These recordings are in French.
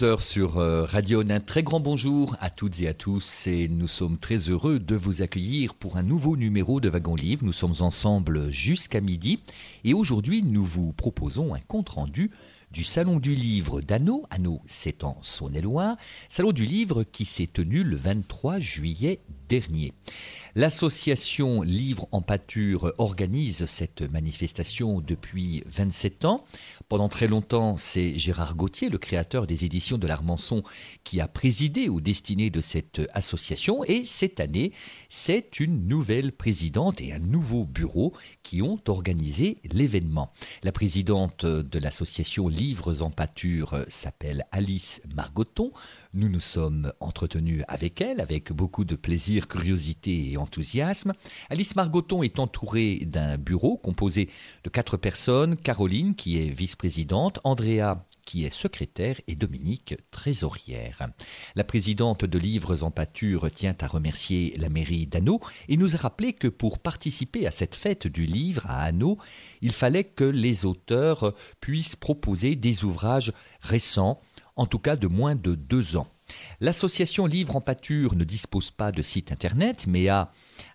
11h sur euh, Radio Un très grand bonjour à toutes et à tous et nous sommes très heureux de vous accueillir pour un nouveau numéro de Wagon Livre. Nous sommes ensemble jusqu'à midi et aujourd'hui nous vous proposons un compte-rendu du Salon du Livre d'Anneau. Anneau, c'est en Saône-et-Loire. Salon du Livre qui s'est tenu le 23 juillet L'association Livre en pâture organise cette manifestation depuis 27 ans. Pendant très longtemps, c'est Gérard Gauthier, le créateur des éditions de l'Armançon, qui a présidé aux destinées de cette association. Et cette année, c'est une nouvelle présidente et un nouveau bureau qui ont organisé l'événement. La présidente de l'association Livres en pâture s'appelle Alice Margoton. Nous nous sommes entretenus avec elle, avec beaucoup de plaisir, curiosité et enthousiasme. Alice Margoton est entourée d'un bureau composé de quatre personnes, Caroline qui est vice-présidente, Andrea qui est secrétaire et Dominique trésorière. La présidente de Livres en pâture tient à remercier la mairie d'Anneau et nous a rappelé que pour participer à cette fête du livre à Anneau, il fallait que les auteurs puissent proposer des ouvrages récents en tout cas de moins de deux ans. L'association Livre en pâture ne dispose pas de site internet, mais a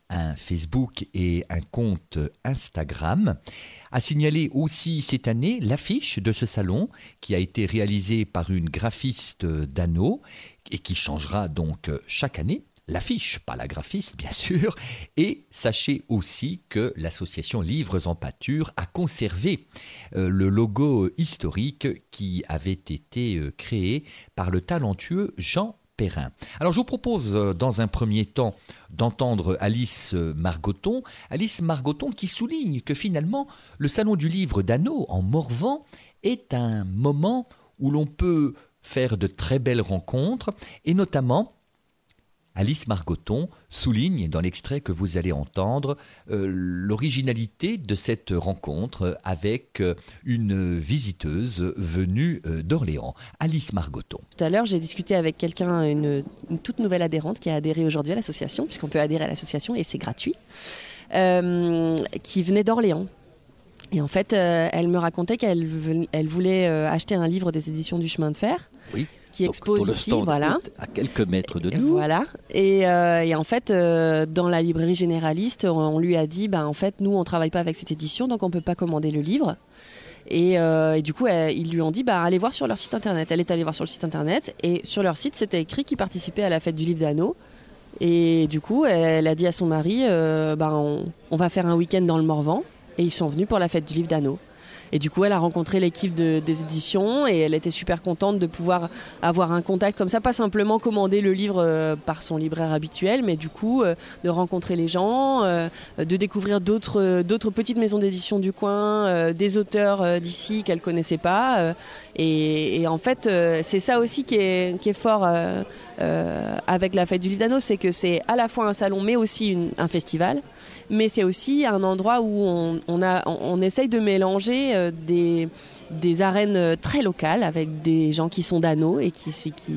un Facebook et un compte Instagram. A signalé aussi cette année l'affiche de ce salon qui a été réalisée par une graphiste d'Anneau et qui changera donc chaque année l'affiche, pas la graphiste bien sûr. Et sachez aussi que l'association Livres en pâture a conservé euh, le logo historique qui avait été euh, créé par le talentueux Jean Perrin. Alors je vous propose euh, dans un premier temps d'entendre Alice Margoton. Alice Margoton qui souligne que finalement le Salon du Livre d'Anneau en Morvan est un moment où l'on peut faire de très belles rencontres et notamment Alice Margoton souligne dans l'extrait que vous allez entendre euh, l'originalité de cette rencontre avec euh, une visiteuse venue euh, d'Orléans, Alice Margoton. Tout à l'heure, j'ai discuté avec quelqu'un, une, une, toute nouvelle adhérente qui a adhéré aujourd'hui à l'association, puisqu'on peut adhérer à l'association et c'est gratuit, qui venait d'Orléans. Et en fait, elle me racontait qu'elle elle voulait acheter un livre des éditions du chemin de fer. Oui qui expose ici, voilà, à quelques mètres de nous. Voilà. Et, euh, et en fait, euh, dans la librairie généraliste, on, lui a dit, bah en fait, nous, on travaille pas avec cette édition, donc on peut pas commander le livre. Et, euh, et, du coup, elle, ils lui ont dit bah, allez voir sur leur site internet. Elle est allée voir sur le site internet et sur leur site, c'était écrit qu'ils participaient à la fête du livre d'Anneau. Et du coup, elle, elle, a dit à son mari bah, on, on, va faire un week-end dans le Morvan. Et ils sont venus pour la fête du livre d'Anneau. Et du coup, elle a rencontré l'équipe de, des éditions et elle était super contente de pouvoir avoir un contact comme ça, pas simplement commander le livre euh, par son libraire habituel, mais du coup, euh, de rencontrer les gens, euh, de découvrir d'autres d'autres petites maisons d'édition du coin, des auteurs d'ici qu'elle connaissait pas. Et, en fait, c'est ça aussi qui est, qui est fort avec la fête du d'Anneau, c'est que c'est à la fois un salon, mais aussi un festival mais c'est aussi un endroit où on, on, essaye de mélanger euh, des, des arènes très locales avec des gens qui sont d'anneaux et qui,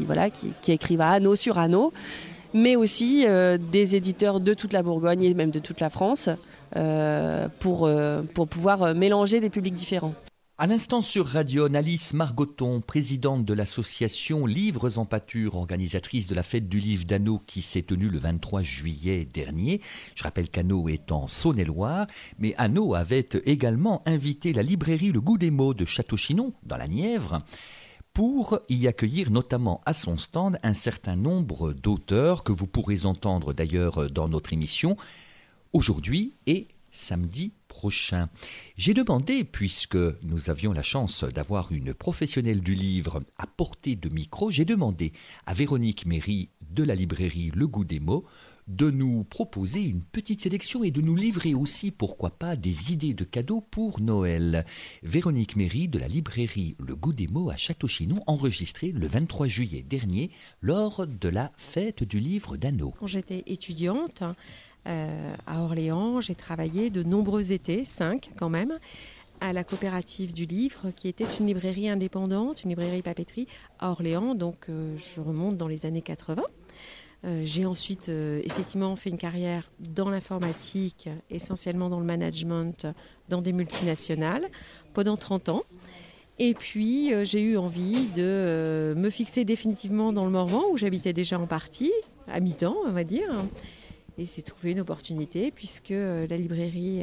voilà, qui, qui écrivent à anneau sur anneau mais aussi euh, des éditeurs de toute la Bourgogne et même de toute la France euh, pour, euh, pour pouvoir mélanger des publics différents. À l'instant sur Radio, Alice Margoton, présidente de l'association Livres en pâture, organisatrice de la fête du livre d'Anneau qui s'est tenue le 23 juillet dernier. Je rappelle qu'Anneau est en Saône-et-Loire, mais Anneau avait également invité la librairie Le Goût des mots de Château-Chinon, dans la Nièvre, pour y accueillir notamment à son stand un certain nombre d'auteurs que vous pourrez entendre d'ailleurs dans notre émission aujourd'hui et samedi prochain. J'ai demandé, puisque nous avions la chance d'avoir une professionnelle du livre à portée de micro, j'ai demandé à Véronique Méry de la librairie Le Goût des mots de nous proposer une petite sélection et de nous livrer aussi, pourquoi pas, des idées de cadeaux pour Noël. Véronique Méry de la librairie Le Goût des mots à Château-Chinon, enregistrée le 23 juillet dernier lors de la fête du livre d'Anneau. Quand j'étais étudiante euh, à Orléans, j'ai travaillé de nombreux étés, cinq quand même, à la coopérative du livre, qui était une librairie indépendante, une librairie papeterie à Orléans. Donc euh, je remonte dans les années 80. Euh, j'ai ensuite effectivement fait une carrière dans l'informatique, essentiellement dans le management, dans des multinationales, pendant 30 ans. Et puis j'ai eu envie de me fixer définitivement dans le Morvan, où j'habitais déjà en partie, à mi-temps, on va dire. Et c'est trouvé une opportunité, puisque la librairie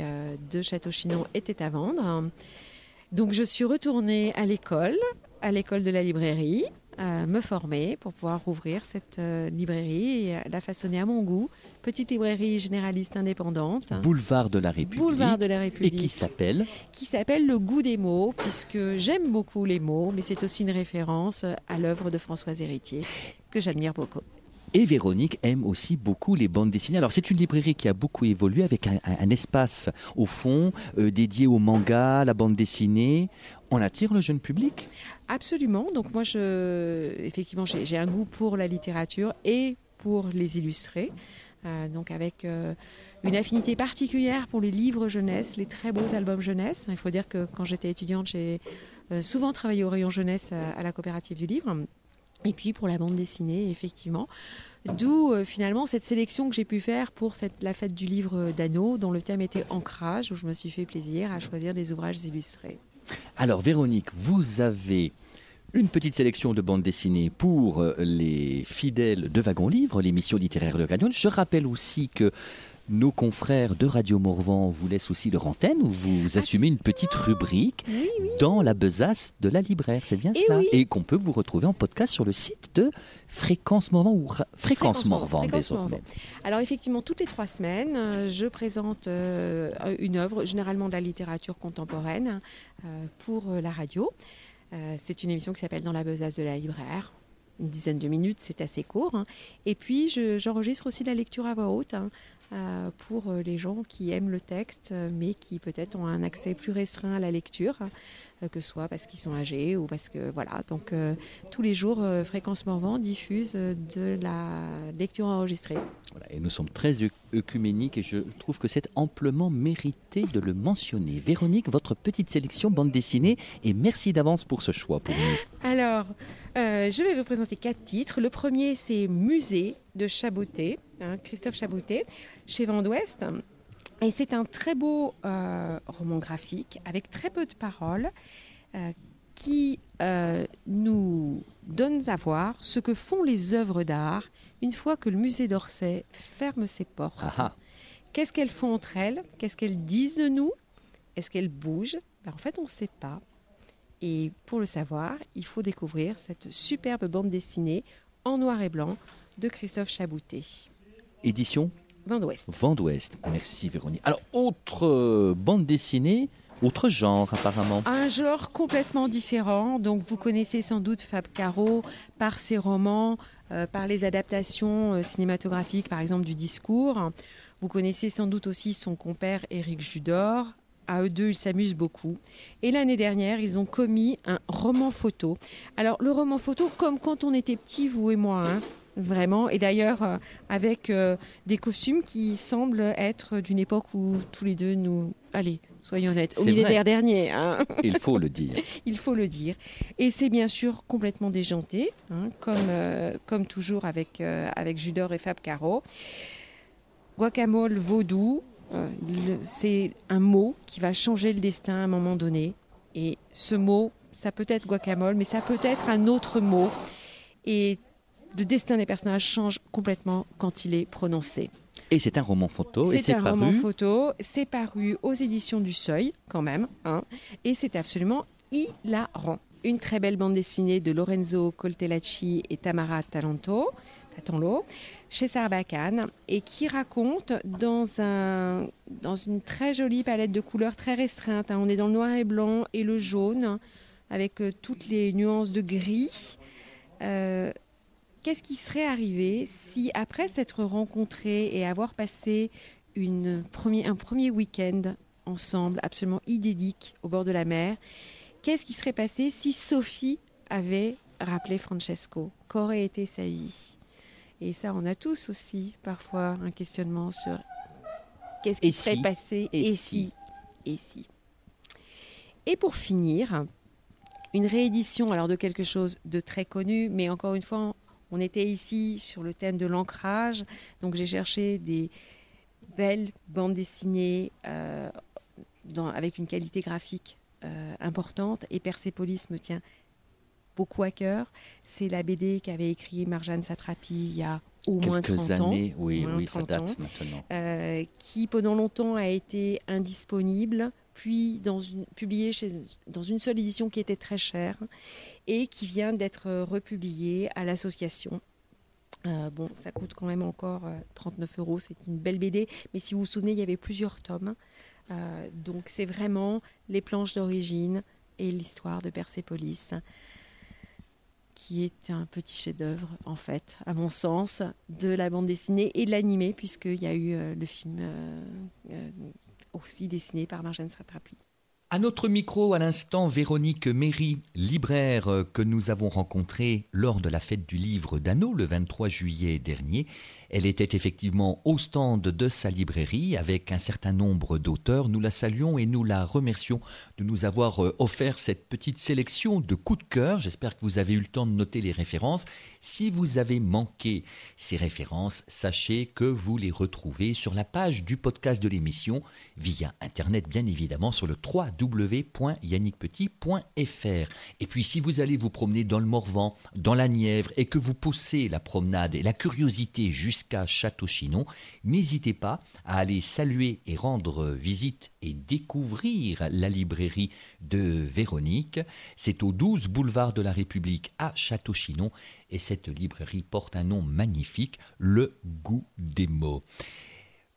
de Château-Chinon était à vendre. Donc je suis retournée à l'école, à l'école de la librairie, me former pour pouvoir ouvrir cette euh, librairie et la façonner à mon goût. Petite librairie généraliste indépendante. Boulevard de la République. Boulevard de la République. Et qui s'appelle Qui s'appelle Le goût des mots, puisque j'aime beaucoup les mots, mais c'est aussi une référence à l'œuvre de Françoise Héritier, que j'admire beaucoup. Et Véronique aime aussi beaucoup les bandes dessinées. Alors c'est une librairie qui a beaucoup évolué avec un, espace au fond euh, dédié au manga, la bande dessinée. On attire le jeune public? Absolument. Donc moi, effectivement, j'ai un goût pour la littérature et pour les illustrer. Euh, donc avec euh, une affinité particulière pour les livres jeunesse, les très beaux albums jeunesse. Il faut dire que quand j'étais étudiante, j'ai souvent travaillé au rayon jeunesse à la coopérative du livre. Et puis pour la bande dessinée, effectivement. D'où euh, finalement cette sélection que j'ai pu faire pour la fête du livre d'Anneau, dont le thème était ancrage, où je me suis fait plaisir à choisir des ouvrages illustrés. Alors Véronique, vous avez une petite sélection de bandes dessinées pour euh, les fidèles de Wagon Livre, l'émission littéraire de Canyon. Je rappelle aussi que nos confrères de Radio Morvan vous laissent aussi leur antenne où vous assumez une petite rubrique dans la besace de la libraire. C'est bien et cela. Et qu'on peut vous retrouver en podcast sur le site de Fréquence Morvan ou Fréquence, Morvan désormais. Alors effectivement, toutes les trois semaines, euh, je présente euh, une œuvre, généralement de la littérature contemporaine, euh, pour la radio. C'est une émission qui s'appelle Dans la besace de la libraire une dizaine de minutes, c'est assez court. Hein. Et puis, j'enregistre aussi la lecture à voix haute. Hein. Euh, pour euh, les gens qui aiment le texte, euh, mais qui peut-être ont un accès plus restreint à la lecture, que ce soit parce qu'ils sont âgés ou parce que voilà. Donc tous les jours, Fréquence Morvan diffuse de la lecture enregistrée. et nous sommes très œcuméniques et je trouve que c'est amplement mérité de le mentionner. Véronique, votre petite sélection bande dessinée et merci d'avance pour ce choix pour nous. Alors, je vais vous présenter quatre titres. Le premier, c'est Musée de Chaboté, hein, Christophe Chaboté chez Vent d'Ouest. Et c'est un très beau euh, roman graphique avec très peu de paroles euh, qui euh, nous donne à voir ce que font les œuvres d'art une fois que le musée d'Orsay ferme ses portes. Ah ah. Qu'est-ce qu'elles font entre elles? Qu'est-ce qu'elles disent de nous? Est-ce qu'elles bougent? Ben, En fait, on ne sait pas. Et pour le savoir, il faut découvrir cette superbe bande dessinée en noir et blanc de Christophe Chaboutet. Édition Vent d'Ouest. Vent d'Ouest. Merci Véronique. Alors, autre euh, bande dessinée, autre genre apparemment. Un genre complètement différent. Donc, vous connaissez sans doute Fab Caro par ses romans, euh, par les adaptations euh, cinématographiques, par exemple du discours. Vous connaissez sans doute aussi son compère Éric Judor. À eux deux, ils s'amusent beaucoup. Et l'année dernière, ils ont commis un roman photo. Alors, le roman photo, comme quand on était petit, vous et moi, hein, Vraiment. Et d'ailleurs, euh, avec euh, des costumes qui semblent être d'une époque où tous les deux nous. Allez, soyons honnêtes, au millénaire dernier. Hein. Il faut le dire. Il faut le dire. Et c'est bien sûr complètement déjanté, hein, comme, euh, comme toujours avec, avec Judor et Fab Caro. Guacamole vaudou, c'est un mot qui va changer le destin à un moment donné. Et ce mot, ça peut être guacamole, mais ça peut être un autre mot. Et le destin des personnages change complètement quand il est prononcé. Et c'est un roman photo. C'est un roman photo. C'est paru aux éditions du Seuil, quand même. Hein, et c'est absolument hilarant. Une très belle bande dessinée de Lorenzo Coltellacci et Tamara Talanto. à Tanlo, chez Sarbacane, et qui raconte dans, un, dans une très jolie palette de couleurs très restreinte. Hein. on est dans le noir et blanc et le jaune, avec euh, toutes les nuances de gris. Euh, qu'est-ce qui serait arrivé si, après s'être rencontrés et avoir passé une premier, un premier week-end ensemble, absolument idyllique, au bord de la mer, qu'est-ce qui serait passé si Sophie avait rappelé Francesco? Qu'aurait été sa vie? Et ça, on a tous aussi parfois un questionnement sur qu'est-ce qui serait passé et, si, et si? Et pour finir, une réédition alors de quelque chose de très connu, mais encore une fois, on était ici sur le thème de l'ancrage, donc j'ai cherché des belles bandes dessinées euh, avec une qualité graphique euh, importante et Persepolis me tient beaucoup à cœur. C'est la BD qu'avait écrit Marjane Satrapi il y a au moins 30 années, ans. oui, oui, ça date maintenant. Euh, qui pendant longtemps a été indisponible, puis publié dans une seule édition qui était très chère et qui vient d'être republiée à l'association. Euh, bon, ça coûte quand même encore 39 euros, c'est une belle BD, mais si vous vous souvenez, il y avait plusieurs tomes. Euh, donc c'est vraiment les planches d'origine et l'histoire de Persépolis qui est un petit chef-d'œuvre, en fait, à mon sens, de la bande dessinée et de l'animé, puisqu'il y a eu euh, le film euh, aussi dessiné par Marjane Satrapi. À notre micro, à l'instant, Véronique Méry, libraire que nous avons rencontrée lors de la fête du livre d'Anneau le 23 juillet dernier, elle était effectivement au stand de sa librairie avec un certain nombre d'auteurs. Nous la saluons et nous la remercions de nous avoir euh, offert cette petite sélection de coups de cœur. J'espère que vous avez eu le temps de noter les références. Si vous avez manqué ces références, sachez que vous les retrouvez sur la page du podcast de l'émission via Internet, bien évidemment, sur le www.yannickpetit.fr. Et puis, si vous allez vous promener dans le Morvan, dans la Nièvre, et que vous poussez la promenade et la curiosité Château-Chinon, n'hésitez pas à aller saluer et rendre visite et découvrir la librairie de Véronique. C'est au 12 boulevard de la République à Château-Chinon et cette librairie porte un nom magnifique, Le Goût des mots.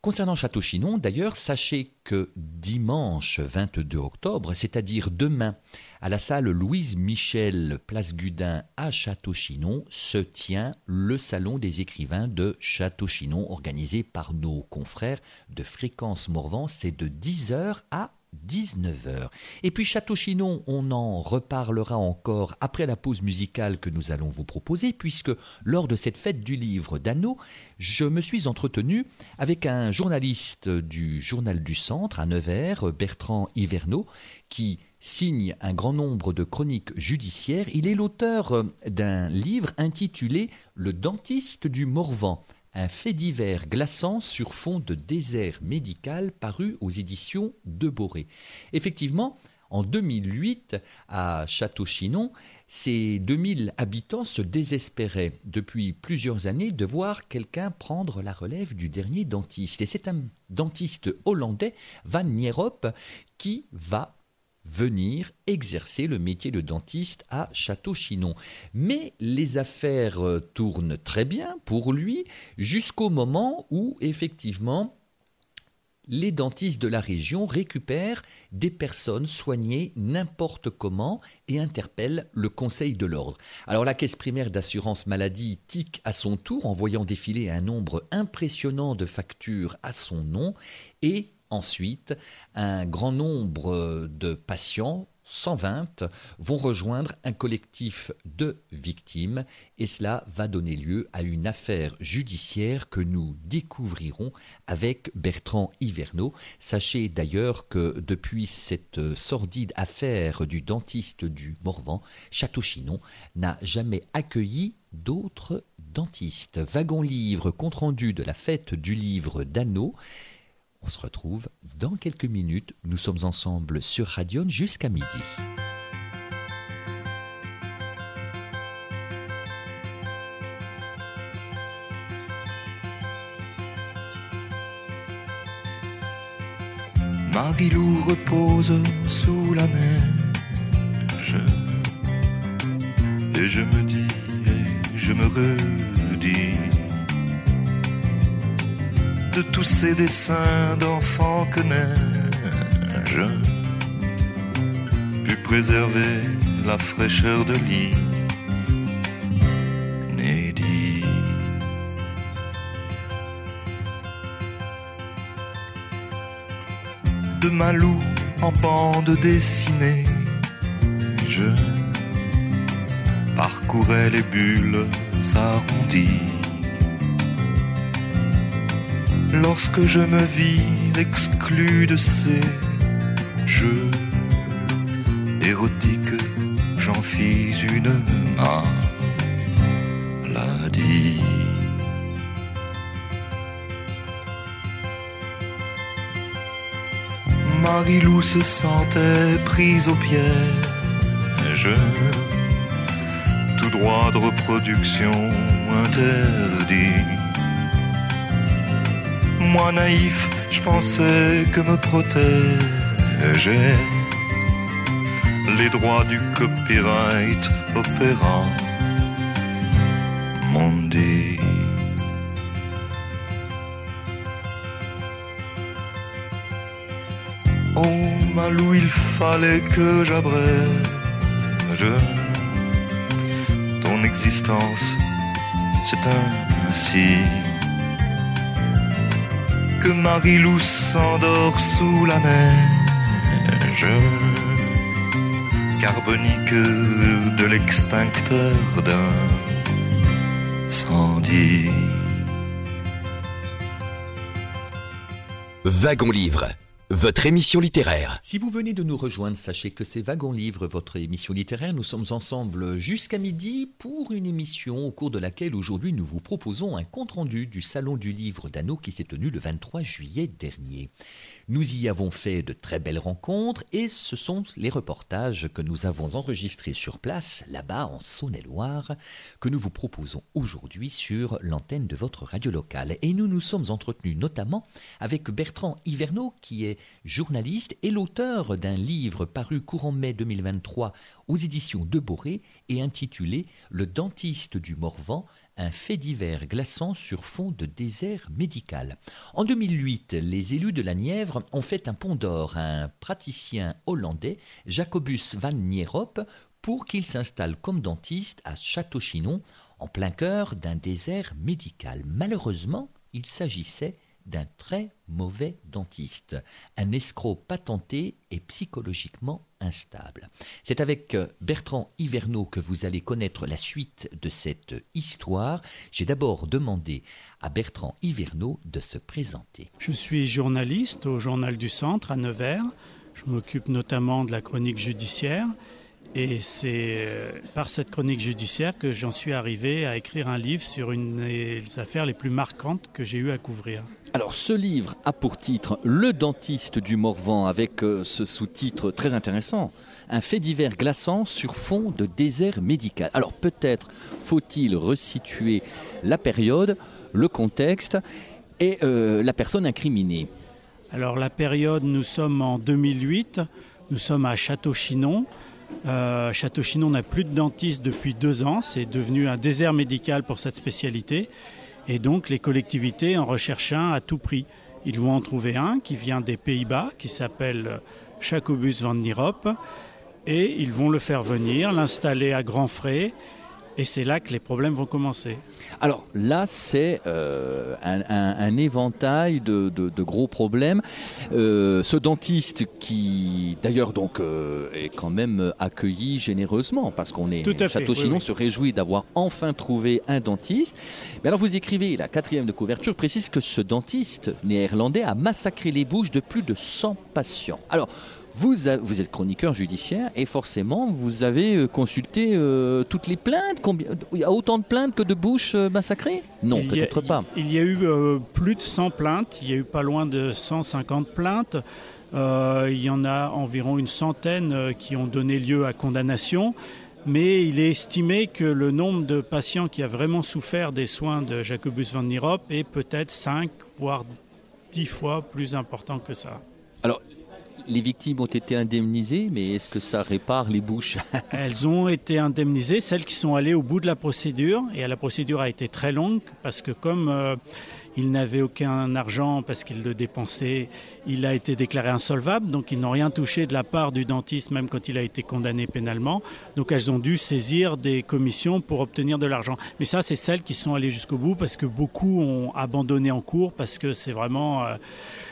Concernant Château-Chinon, d'ailleurs, sachez que dimanche 22 octobre, c'est-à-dire demain, à la salle Louise Michel, place Gudin à Château-Chinon, se tient le Salon des écrivains de Château-Chinon, organisé par nos confrères de Fréquence Morvan. C'est de 10h à 19h. Et puis Château-Chinon, on en reparlera encore après la pause musicale que nous allons vous proposer, puisque lors de cette fête du livre d'Anneau, je me suis entretenu avec un journaliste du Journal du Centre à Nevers, Bertrand Hiverneau, qui signe un grand nombre de chroniques judiciaires. Il est l'auteur d'un livre intitulé Le dentiste du Morvan un fait divers glaçant sur fond de désert médical paru aux éditions de Boré. Effectivement, en 2008, à Château-Chinon, ces 2000 habitants se désespéraient depuis plusieurs années de voir quelqu'un prendre la relève du dernier dentiste. Et c'est un dentiste hollandais, Van Nierop, qui va venir exercer le métier de dentiste à Château-Chinon. Mais les affaires euh, tournent très bien pour lui jusqu'au moment où effectivement les dentistes de la région récupèrent des personnes soignées n'importe comment et interpellent le Conseil de l'ordre. Alors la caisse primaire d'assurance maladie tique à son tour en voyant défiler un nombre impressionnant de factures à son nom et Ensuite, un grand nombre de patients 120 vont rejoindre un collectif de victimes et cela va donner lieu à une affaire judiciaire que nous découvrirons avec Bertrand Hiverneau. Sachez d'ailleurs que depuis cette sordide affaire du dentiste du Morvan, Château-Chinon n'a jamais accueilli d'autres dentistes. Wagon livre compte rendu de la fête du livre d'Anneau. On se retrouve dans quelques minutes. Nous sommes ensemble sur Radion jusqu'à midi. Marilou repose sous la neige Et je me dis, et je me redis de tous ces dessins d'enfants que neige pu préserver la fraîcheur de lit inédit. De Malou en bande dessinée, je parcourais les bulles arrondies. Lorsque je me vis exclu de ces jeux érotiques, j'en fis une maladie. Marie-Lou se sentait prise au piège tout droit de reproduction interdit. Moi naïf, je pensais que me protégeait les droits du copyright opérant dit. Oh Malou, il fallait que j'abrège ton existence. C'est ainsi que Marie-Lou s'endort sous la neige carbonique de l'extincteur d'incendie. Wagon Livre, votre émission littéraire. Si vous venez de nous rejoindre, sachez que c'est Wagon Livre, votre émission littéraire. Nous sommes ensemble jusqu'à midi pour une émission au cours de laquelle aujourd'hui nous vous proposons un compte-rendu du Salon du Livre d'Anneau qui s'est tenu le 23 juillet dernier. Nous y avons fait de très belles rencontres et ce sont les reportages que nous avons enregistrés sur place, là-bas en Saône-et-Loire, que nous vous proposons aujourd'hui sur l'antenne de votre radio locale. Et nous nous sommes entretenus notamment avec Bertrand Hiverneau, qui est journaliste et l'auteur d'un livre paru courant mai 2023 aux éditions de Boré et intitulé Le dentiste du Morvan, un fait divers glaçant sur fond de désert médical. En 2008, les élus de la Nièvre ont fait un pont d'or à un praticien hollandais, Jacobus van Nierop, pour qu'il s'installe comme dentiste à Château-Chinon, en plein cœur d'un désert médical. Malheureusement, il s'agissait d'un très mauvais dentiste, un escroc patenté et psychologiquement instable. C'est avec euh, Bertrand Hiverneau que vous allez connaître la suite de cette histoire. J'ai d'abord demandé à Bertrand Hiverneau de se présenter. Je suis journaliste au Journal du Centre à Nevers. Je m'occupe notamment de la chronique judiciaire et c'est euh, par cette chronique judiciaire que j'en suis arrivé à écrire un livre sur une des affaires les plus marquantes que j'ai eu à couvrir. Alors ce livre a pour titre Le dentiste du Morvan avec euh, ce sous-titre très intéressant, un fait divers glaçant sur fond de désert médical. Alors peut-être faut-il resituer la période, le contexte et euh, la personne incriminée. Alors la période, nous sommes en 2008, nous sommes à Château-Chinon. Euh, Château-Chinon n'a plus de dentiste depuis deux ans. C'est devenu un désert médical pour cette spécialité. Et donc les collectivités en recherchent un à tout prix. Ils vont en trouver un qui vient des Pays-Bas, qui s'appelle Jacobus van Nierop. Et ils vont le faire venir, l'installer à grands frais et c'est là que les problèmes vont commencer. Alors là, c'est euh, un, éventail de, gros problèmes. Euh, ce dentiste qui, d'ailleurs, donc euh, est quand même accueilli généreusement parce qu'on est Château Chinon se réjouit d'avoir enfin trouvé un dentiste. Mais alors vous écrivez, la quatrième de couverture précise que ce dentiste néerlandais a massacré les bouches de plus de 100 patients. Alors vous, êtes chroniqueur judiciaire et forcément vous avez euh, consulté euh, toutes les plaintes. Combien, il y a autant de plaintes que de bouches euh, massacrées? Non, peut-être pas. Il y a eu plus de 100 plaintes, il y a eu pas loin de 150 plaintes. il y en a environ une centaine qui ont donné lieu à condamnation. Mais il est estimé que le nombre de patients qui a vraiment souffert des soins de Jacobus van Nierop est peut-être 5 voire 10 fois plus important que ça. Les victimes ont été indemnisées, mais est-ce que ça répare les bouches Elles ont été indemnisées, celles qui sont allées au bout de la procédure. Et la procédure a été très longue parce que comme euh, il n'avait aucun argent parce qu'il le dépensait. Il a été déclaré insolvable, donc ils n'ont rien touché de la part du dentiste, même quand il a été condamné pénalement. Donc elles ont dû saisir des commissions pour obtenir de l'argent. Mais ça, c'est celles qui sont allées jusqu'au bout parce que beaucoup ont abandonné en cours parce que c'est vraiment. Euh,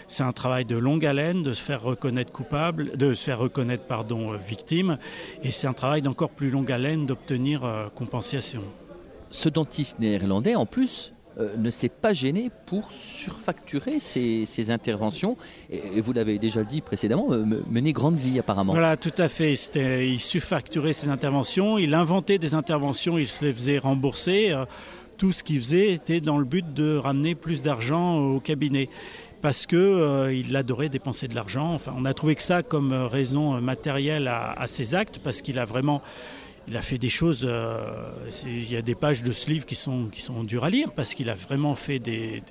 c'est un travail de longue haleine de se faire reconnaître coupable, de se faire reconnaître pardon euh, victime, et c'est un travail d'encore plus longue haleine d'obtenir euh, compensation. Ce dentiste néerlandais, en plus, euh, ne s'est pas gêné pour surfacturer ses, interventions. Et, vous l'avez déjà dit précédemment, mener grande vie apparemment. Voilà, tout à fait. Il surfacturait ses interventions, il inventait des interventions, il se les faisait rembourser. Euh, tout ce qu'il faisait était dans le but de ramener plus d'argent au cabinet parce qu'il adorait dépenser de l'argent. Enfin, on a trouvé que ça comme raison matérielle à, ses actes, parce qu'il a vraiment il a fait des choses. Euh, il y a des pages de ce livre qui sont, qui sont dures à lire parce qu'il a vraiment fait des,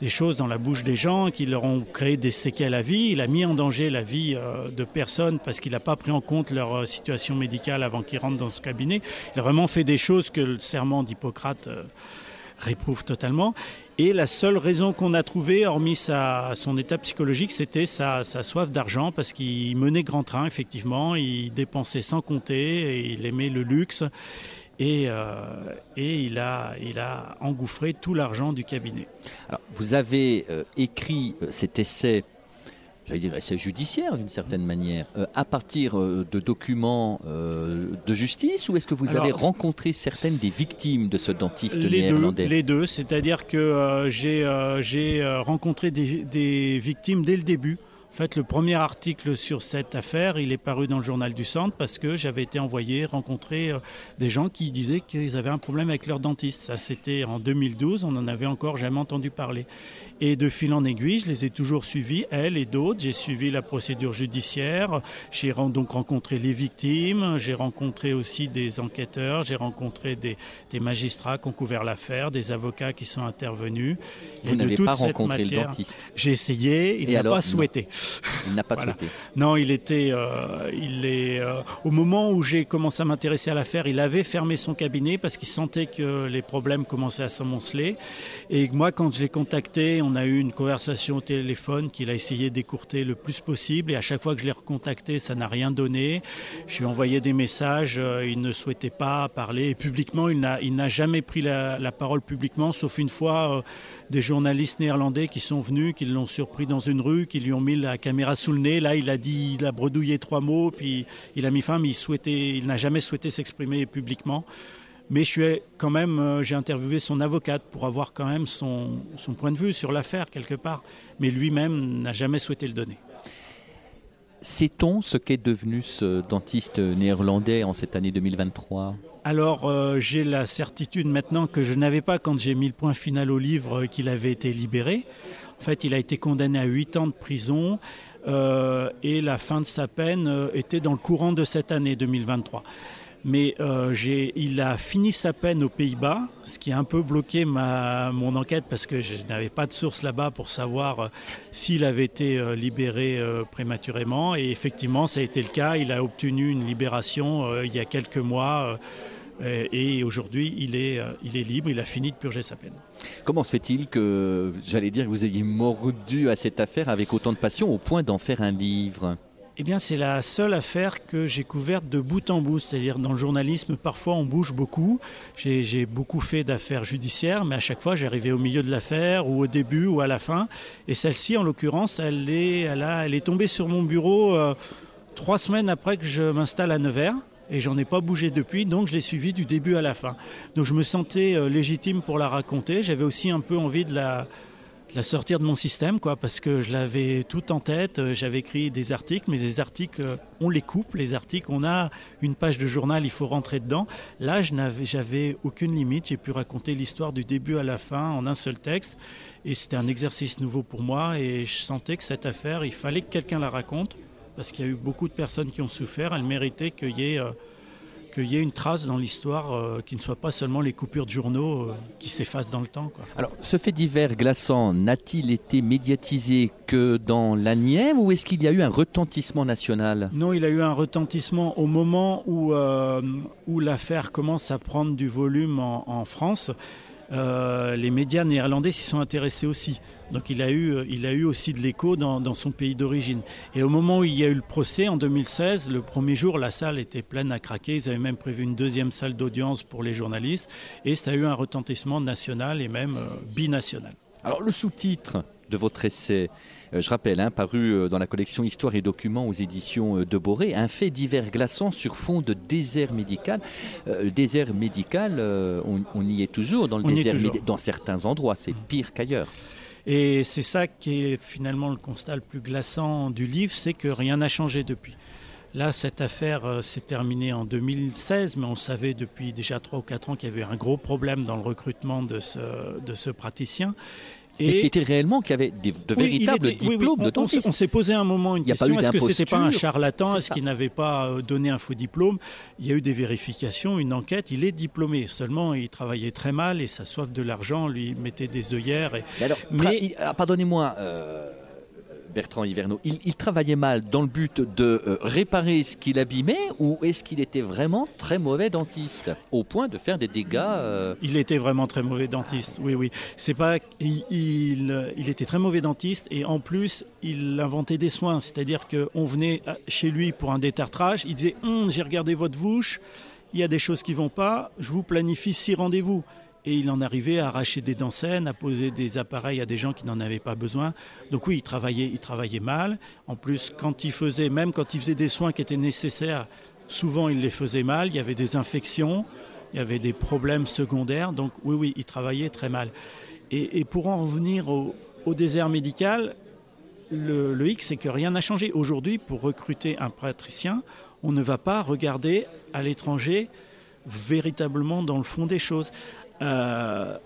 des, choses dans la bouche des gens qui leur ont créé des séquelles à vie. Il a mis en danger la vie euh, de personnes parce qu'il n'a pas pris en compte leur euh, situation médicale avant qu'ils rentrent dans ce cabinet. Il a vraiment fait des choses que le serment d'Hippocrate réprouve totalement. Et la seule raison qu'on a trouvée, hormis sa, son état psychologique, c'était sa, soif d'argent, parce qu'il menait grand train, effectivement, il dépensait sans compter, et il aimait le luxe, et, euh, et il, a, il a engouffré tout l'argent du cabinet. Alors, vous avez euh, écrit euh, cet essai j'allais dire, c'est judiciaire d'une certaine manière, euh, à partir euh, de documents euh, de justice ou est-ce que vous avez rencontré certaines des victimes de ce dentiste les néerlandais? deux, Les deux, c'est-à-dire que j'ai rencontré des, des, victimes dès le début. En fait, le premier article sur cette affaire, il est paru dans le journal du Centre parce que j'avais été envoyé rencontrer des gens qui disaient qu'ils avaient un problème avec leur dentiste. Ça, c'était en 2012, on n'en avait encore jamais entendu parler. Et de fil en aiguille, je les ai toujours suivis, elles et d'autres. J'ai suivi la procédure judiciaire. J'ai donc rencontré les victimes. J'ai rencontré aussi des enquêteurs. J'ai rencontré des, magistrats qui ont couvert l'affaire, des avocats qui sont intervenus. Vous n'avez pas rencontré le dentiste J'ai essayé. Il n'a pas souhaité. Il n'a pas souhaité. Non, il était. Euh, il est, euh, au moment où j'ai commencé à m'intéresser à l'affaire, il avait fermé son cabinet parce qu'il sentait que les problèmes commençaient à s'amonceler. Et moi, quand je l'ai contacté, on a eu une conversation au téléphone qu'il a essayé d'écourter le plus possible et à chaque fois que je l'ai recontacté, ça n'a rien donné. Je lui ai envoyé des messages, euh, il ne souhaitait pas parler et publiquement, il n'a jamais pris la, parole publiquement, sauf une fois euh, des journalistes néerlandais qui sont venus, qui l'ont surpris dans une rue, qui lui ont mis la caméra sous le nez. Là, il a dit, il a bredouillé trois mots, puis il a mis fin, mais il il n'a jamais souhaité s'exprimer publiquement. Mais je suis quand même, euh, j'ai interviewé son avocate pour avoir quand même son, son point de vue sur l'affaire quelque part. Mais lui-même n'a jamais souhaité le donner. Sait-on ce qu'est devenu ce dentiste néerlandais en cette année 2023 alors, euh, j'ai la certitude maintenant que je n'avais pas quand j'ai mis le point final au livre qu'il avait été libéré. En fait, il a été condamné à 8 ans de prison euh, et la fin de sa peine était dans le courant de cette année 2023 mais euh, il a fini sa peine aux Pays-Bas, ce qui a un peu bloqué ma, mon enquête parce que je n'avais pas de source là-bas pour savoir euh, s'il avait été euh, libéré prématurément. Et effectivement, ça a été le cas. Il a obtenu une libération il y a quelques mois. Et aujourd'hui, il est, il est libre, il a fini de purger sa peine. Comment se fait-il que, j'allais dire, vous ayez mordu à cette affaire avec autant de passion au point d'en faire un livre? Eh bien, c'est la seule affaire que j'ai couverte de bout en bout. C'est-à-dire, dans le journalisme, parfois, on bouge beaucoup. J'ai beaucoup fait d'affaires judiciaires, mais à chaque fois, j'arrivais au milieu de l'affaire, ou au début, ou à la fin. Et celle-ci, en l'occurrence, elle est, elle, elle est tombée sur mon bureau euh, trois semaines après que je m'installe à Nevers. Et j'en ai pas bougé depuis, donc je l'ai suivi du début à la fin. Donc je me sentais euh, légitime pour la raconter. J'avais aussi un peu envie de la, la sortir de mon système, quoi, parce que je l'avais tout en tête. Euh, j'avais écrit des articles, mais les articles, euh, on les coupe. Les articles, on a une page de journal, il faut rentrer dedans. Là, je n'avais, j'avais aucune limite. J'ai pu raconter l'histoire du début à la fin en un seul texte, et c'était un exercice nouveau pour moi. Et je sentais que cette affaire, il fallait que quelqu'un la raconte, parce qu'il y a eu beaucoup de personnes qui ont souffert. Elle méritait qu'il y ait euh, qu'il y ait une trace dans l'histoire euh, qui ne soit pas seulement les coupures de journaux euh, qui s'effacent dans le temps. Quoi. Alors, ce fait divers glaçant n'a-t-il été médiatisé que dans la Nièvre ou est-ce qu'il y a eu un retentissement national? Non, il a eu un retentissement au moment où, euh, où l'affaire commence à prendre du volume en, en France. Euh, les médias néerlandais s'y sont intéressés aussi. Donc il a eu, il a eu aussi de l'écho dans, son pays d'origine. Et au moment où il y a eu le procès, en 2016, le premier jour, la salle était pleine à craquer. Ils avaient même prévu une deuxième salle d'audience pour les journalistes. Et ça a eu un retentissement national et même euh, binational. Alors le sous-titre de votre essai, euh, je rappelle, hein, paru euh, dans la collection Histoire et Documents aux éditions euh, de Boré, un fait divers glaçant sur fond de désert médical. Euh, désert médical, euh, on, on, y est toujours dans le on désert dans certains endroits, c'est pire qu'ailleurs. Et c'est ça qui est finalement le constat le plus glaçant du livre, c'est que rien n'a changé depuis. Là, cette affaire euh, s'est terminée en 2016, mais on savait depuis déjà 3 ou 4 ans qu'il y avait un gros problème dans le recrutement de ce, de ce praticien. Et, et qui était réellement, qui avait des, de oui, véritables était, diplômes oui, oui, de. On, on s'est posé un moment une question est-ce que c'était pas un charlatan Est-ce qu'il n'avait pas euh, donné un faux diplôme? Il y a eu des vérifications, une enquête. Il est diplômé. Seulement, il travaillait très mal et sa soif de l'argent lui mettait des œillères. Et... Mais alors, mais... Ah, pardonnez-moi. Euh... Bertrand Hiverneau, il, il, travaillait mal dans le but de euh, réparer ce qu'il abîmait ou est-ce qu'il était vraiment très mauvais dentiste au point de faire des dégâts euh... Il était vraiment très mauvais dentiste, oui, oui. C'est pas, il, était très mauvais dentiste et en plus il inventait des soins, c'est-à-dire qu'on venait chez lui pour un détartrage, il disait hum, j'ai regardé votre bouche, il y a des choses qui vont pas, je vous planifie six rendez-vous et il en arrivait à arracher des dents saines, à poser des appareils à des gens qui n'en avaient pas besoin. Donc oui, il travaillait, il travaillait mal. En plus, quand il faisait, même quand il faisait des soins qui étaient nécessaires, souvent il les faisait mal. Il y avait des infections, il y avait des problèmes secondaires. Donc oui, oui, il travaillait très mal. Et, pour en revenir au, au désert médical, le, le hic, c'est que rien n'a changé. Aujourd'hui, pour recruter un praticien, on ne va pas regarder à l'étranger véritablement dans le fond des choses. Euh,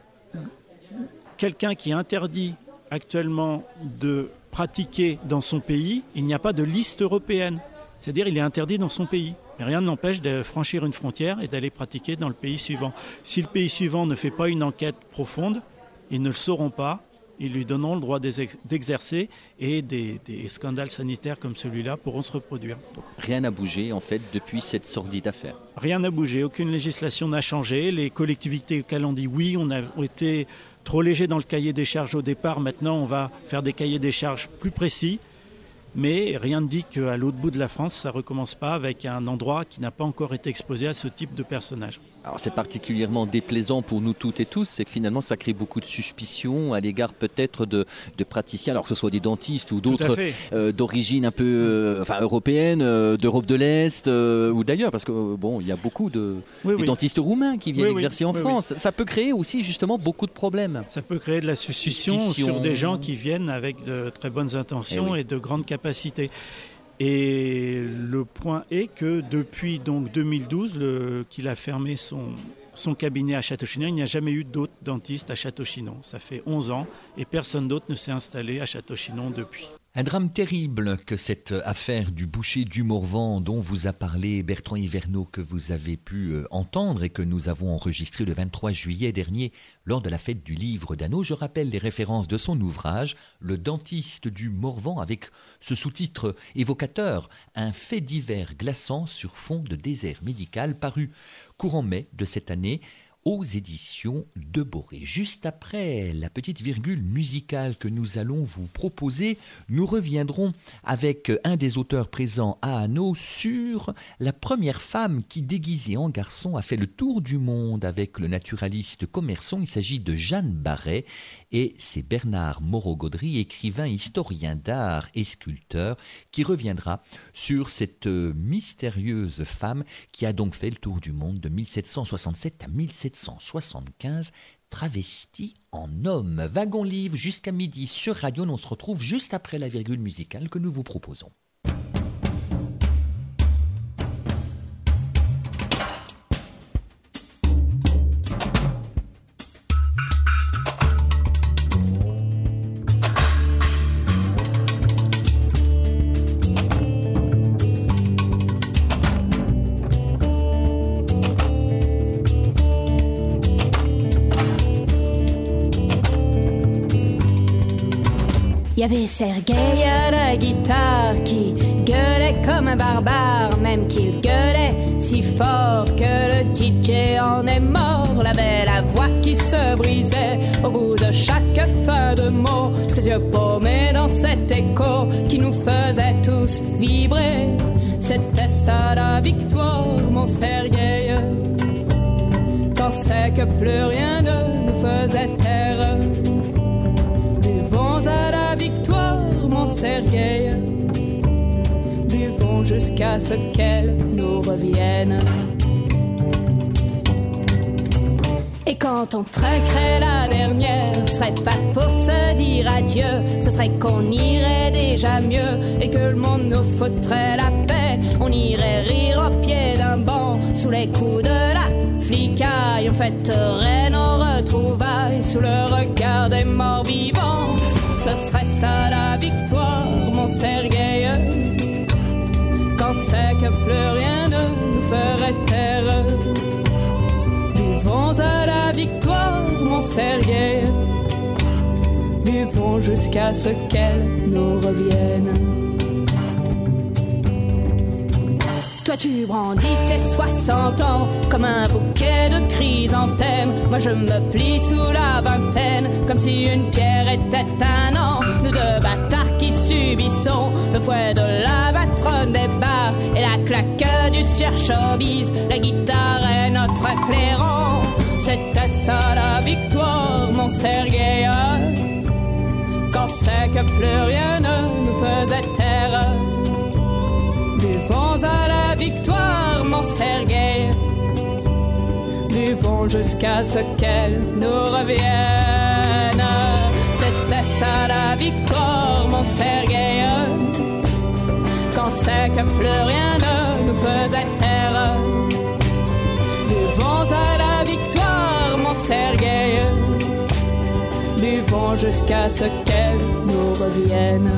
quelqu'un qui interdit actuellement de pratiquer dans son pays, il n'y a pas de liste européenne. C'est-à-dire il est interdit dans son pays. Mais rien ne l'empêche de franchir une frontière et d'aller pratiquer dans le pays suivant. Si le pays suivant ne fait pas une enquête profonde, ils ne le sauront pas. Ils lui donneront le droit d'exercer et des, des, scandales sanitaires comme celui-là pourront se reproduire. Rien n'a bougé en fait depuis cette sordide affaire. Rien n'a bougé, aucune législation n'a changé. Les collectivités auxquelles on dit oui, on a été trop léger dans le cahier des charges au départ. Maintenant, on va faire des cahiers des charges plus précis. Mais rien ne dit qu'à l'autre bout de la France, ça ne recommence pas avec un endroit qui n'a pas encore été exposé à ce type de personnage. Alors c'est particulièrement déplaisant pour nous toutes et tous, c'est que finalement ça crée beaucoup de suspicions à l'égard peut-être de, de, praticiens, alors que ce soit des dentistes ou d'autres euh, d'origine un peu euh, enfin, européenne, euh, d'Europe de l'Est ou d'ailleurs, parce que bon, il y a beaucoup de oui, oui. dentistes roumains qui viennent oui, exercer en France. Ça peut créer aussi justement beaucoup de problèmes. Ça peut créer de la suspicion, suspicion. sur des gens qui viennent avec de très bonnes intentions et, et de grandes capacités. Et le point est que depuis donc 2012 qu'il a fermé son, son cabinet à Château-Chinon, il n'y a jamais eu d'autres dentistes à Château-Chinon. Ça fait 11 ans et personne d'autre ne s'est installé à Château-Chinon depuis. Un drame terrible que cette affaire du boucher du Morvan dont vous a parlé Bertrand Hiverneau que vous avez pu euh, entendre et que nous avons enregistré le 23 juillet dernier lors de la fête du livre d'Anneau. Je rappelle les références de son ouvrage Le dentiste du Morvan avec ce sous-titre évocateur Un fait divers glaçant sur fond de désert médical paru courant mai de cette année aux éditions de Boré. Juste après la petite virgule musicale que nous allons vous proposer, nous reviendrons avec un des auteurs présents à Hanau sur la première femme qui, déguisée en garçon, a fait le tour du monde avec le naturaliste commerçant. Il s'agit de Jeanne Barret et c'est Bernard Moreau-Gaudry, écrivain, historien d'art et sculpteur, qui reviendra sur cette mystérieuse femme qui a donc fait le tour du monde de 1767 à 1775 travesti en homme. Wagon livre jusqu'à midi sur Radio. On se retrouve juste après la virgule musicale que nous vous proposons. Avait Sergueï à la guitare qui gueulait comme un barbare, même qu'il gueulait si fort que le DJ en est mort. La belle voix qui se brisait au bout de chaque fin de mot, ses yeux paumés dans cet écho qui nous faisait tous vibrer. C'était ça la victoire, mon Sergueï. Quand c'est que plus rien ne nous faisait Buvons jusqu'à ce qu'elle nous revienne. Et quand on trinquerait la dernière, ce serait pas pour se dire adieu, ce serait qu'on irait déjà mieux et que le monde nous foutrait la paix. On irait rire au pied d'un banc sous les coups de la flicaille. On fêterait nos retrouvailles sous le regard des morts vivants. Ce serait ça la victoire, mon Sergueï. Quand c'est que plus rien ne nous ferait taire. Buvons à la victoire, mon Sergueï. Buvons jusqu'à ce qu'elle nous revienne. Toi tu brandis tes 60 ans comme un bouquet de chrysanthèmes. Moi je me plie sous la vingtaine comme si une pierre était un an. Nous deux bâtards qui subissons le fouet de la patronne des bars et la claque du surshowbiz. La guitare est notre clairon. C'était ça la victoire, mon Sergueï. Quand c'est que plus rien ne nous faisait. Buvons à la victoire, mon Sergueï. Buvons jusqu'à ce qu'elle nous revienne. C'était ça la victoire, mon Sergueï. Quand c'est que plus rien ne nous faisait taire. Buvons à la victoire, mon Sergueï. Buvons jusqu'à ce qu'elle nous revienne.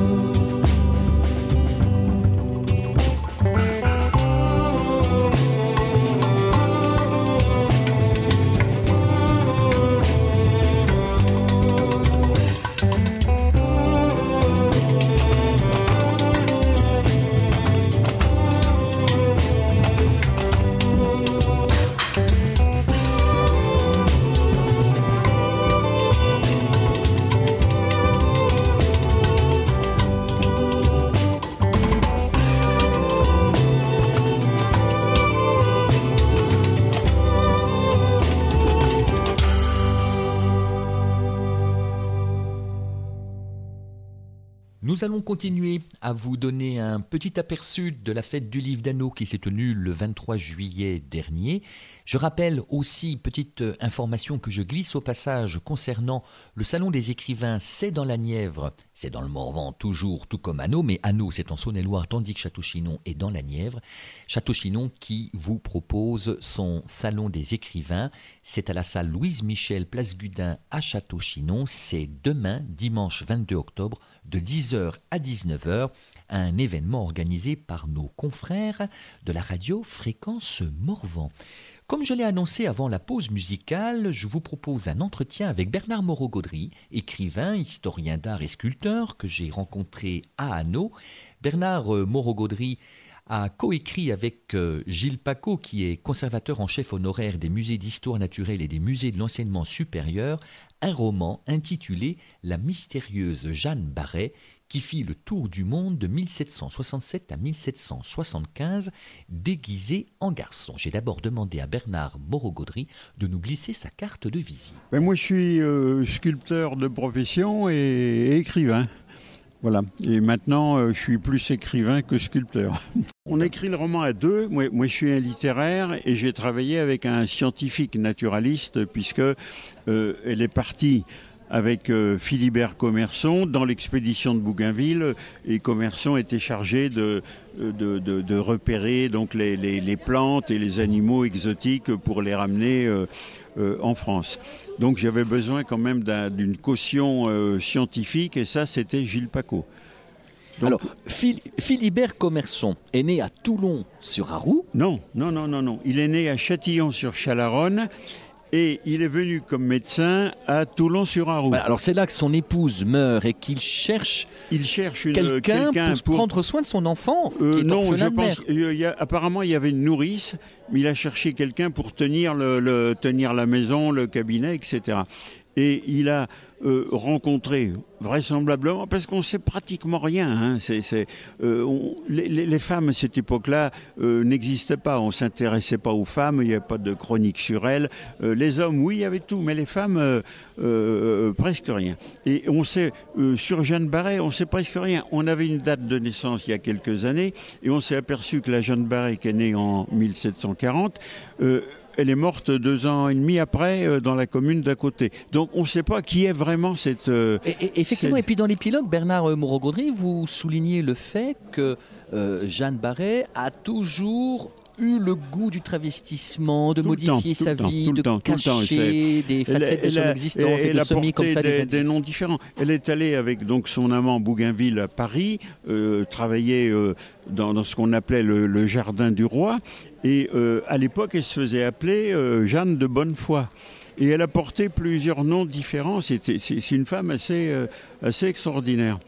Nous allons continuer à vous donner un petit aperçu de la fête du livre d'anneau qui s'est tenue le 23 juillet dernier. Je rappelle aussi, petite information que je glisse au passage concernant le Salon des écrivains, c'est dans la Nièvre, c'est dans le Morvan toujours, tout comme Anneau, mais Anneau c'est en Saône-et-Loire, tandis que Château-Chinon est dans la Nièvre. Château-Chinon qui vous propose son Salon des écrivains, c'est à la salle Louise Michel, place Gudin à Château-Chinon, c'est demain, dimanche 22 octobre, de 10h à 19h, un événement organisé par nos confrères de la radio Fréquence Morvan. Comme je l'ai annoncé avant la pause musicale, je vous propose un entretien avec Bernard Moreau-Gaudry, écrivain, historien d'art et sculpteur que j'ai rencontré à Hanau. Bernard euh, Moreau-Gaudry a coécrit avec euh, Gilles Paco, qui est conservateur en chef honoraire des musées d'histoire naturelle et des musées de l'enseignement supérieur, un roman intitulé La mystérieuse Jeanne Barret, qui fit le tour du monde de 1767 à 1775, déguisé en garçon. J'ai d'abord demandé à Bernard Moreau-Gaudry de nous glisser sa carte de visite. Ben moi, je suis euh, sculpteur de profession et écrivain. Voilà. Et maintenant, euh, je suis plus écrivain que sculpteur. On écrit le roman à deux. Moi, moi je suis un littéraire et j'ai travaillé avec un scientifique naturaliste puisque euh, elle est partie avec euh, Philibert Commerson dans l'expédition de Bougainville et Commerson était chargé de, de, de, de repérer donc les, les, les, plantes et les animaux exotiques pour les ramener euh, euh, en France. Donc j'avais besoin quand même d'une caution euh, scientifique et ça c'était Gilles Paco. Donc, Alors, Phil, Philibert Commerson est né à Toulon sur Arroux Non, non, non, non, non. Il est né à Châtillon sur Chalaronne Et il est venu comme médecin à Toulon-sur-Arroux. Alors c'est là que son épouse meurt et qu'il cherche Il cherche quelqu'un pour, prendre soin de son enfant Euh, qui est non, je pense. mère. il y a- apparemment, il y avait une nourrice, mais il a cherché quelqu'un pour tenir le, le- tenir la maison, le cabinet, etc. Et il a euh, rencontré, vraisemblablement, parce qu'on sait pratiquement rien. hein, euh, les, femmes à cette époque-là euh, n'existaient pas. On s'intéressait pas aux femmes. Il n'y avait pas de chronique sur elles. Les hommes, oui, il y avait tout, mais les femmes, presque rien. Et on sait sur Jeanne Barret, on sait presque rien. On avait une date de naissance il y a quelques années, et on s'est aperçu que la Jeanne Barret, qui est née en 1740, euh, elle est morte deux ans et demi après euh, dans la commune d'à côté. Donc on ne sait pas qui est vraiment cette. euh, Et, et- effectivement, et puis dans l'épilogue, Bernard euh, Moreau-Gaudry, vous soulignez le fait que euh, Jeanne Barret a toujours eu le goût du travestissement, de Tout temps, modifier tout sa temps, vie, de temps, temps, cacher des Elle facettes de son elle existence et de semer comme ça des, des des noms différents. Elle est allée avec donc son amant Bougainville à Paris, euh, travailler euh, dans, dans ce qu'on appelait le, le jardin du roi. Et euh, à l'époque, elle se faisait appeler euh, Jeanne de Bonnefoy. Et elle a porté plusieurs noms différents. C'est une femme assez, assez extraordinaire.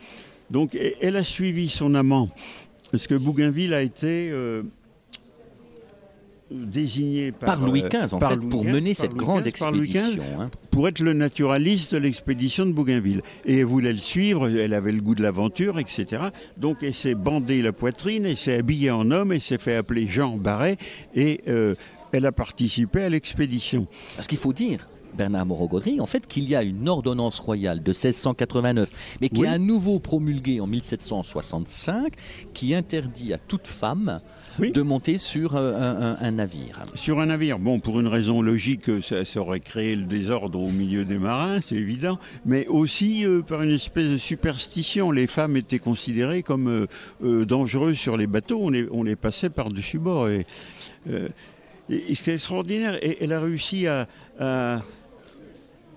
Donc, e- elle a suivi son amant, parce que Bougainville a été désigné par, Par Louis XV, en par fait, Louis pour mener cette grande XV, expédition. hein. pour être le naturaliste de l'expédition de Bougainville. Et elle voulait le suivre, elle avait le goût de l'aventure, etc. Donc elle s'est bandée la poitrine, elle s'est habillée en homme, elle s'est fait appeler Jean Barret, et euh, elle a participé à l'expédition. Parce qu'il faut dire, Bernard Moreau-Gaudry, en fait, qu'il y a une ordonnance royale de 1689, mais qui Oui. est à nouveau promulguée en 1765, qui interdit à toute femme Oui. de monter sur euh, un, un- un navire. Sur un navire, bon, pour une raison logique, euh, ça, ça aurait créé le désordre au milieu des marins, c'est évident, mais aussi euh, par une espèce de superstition. Les femmes étaient considérées comme euh, euh, dangereuses sur les bateaux, on les, on les passait par-dessus bord. Et, et- et c'est extraordinaire, et elle a réussi à, à-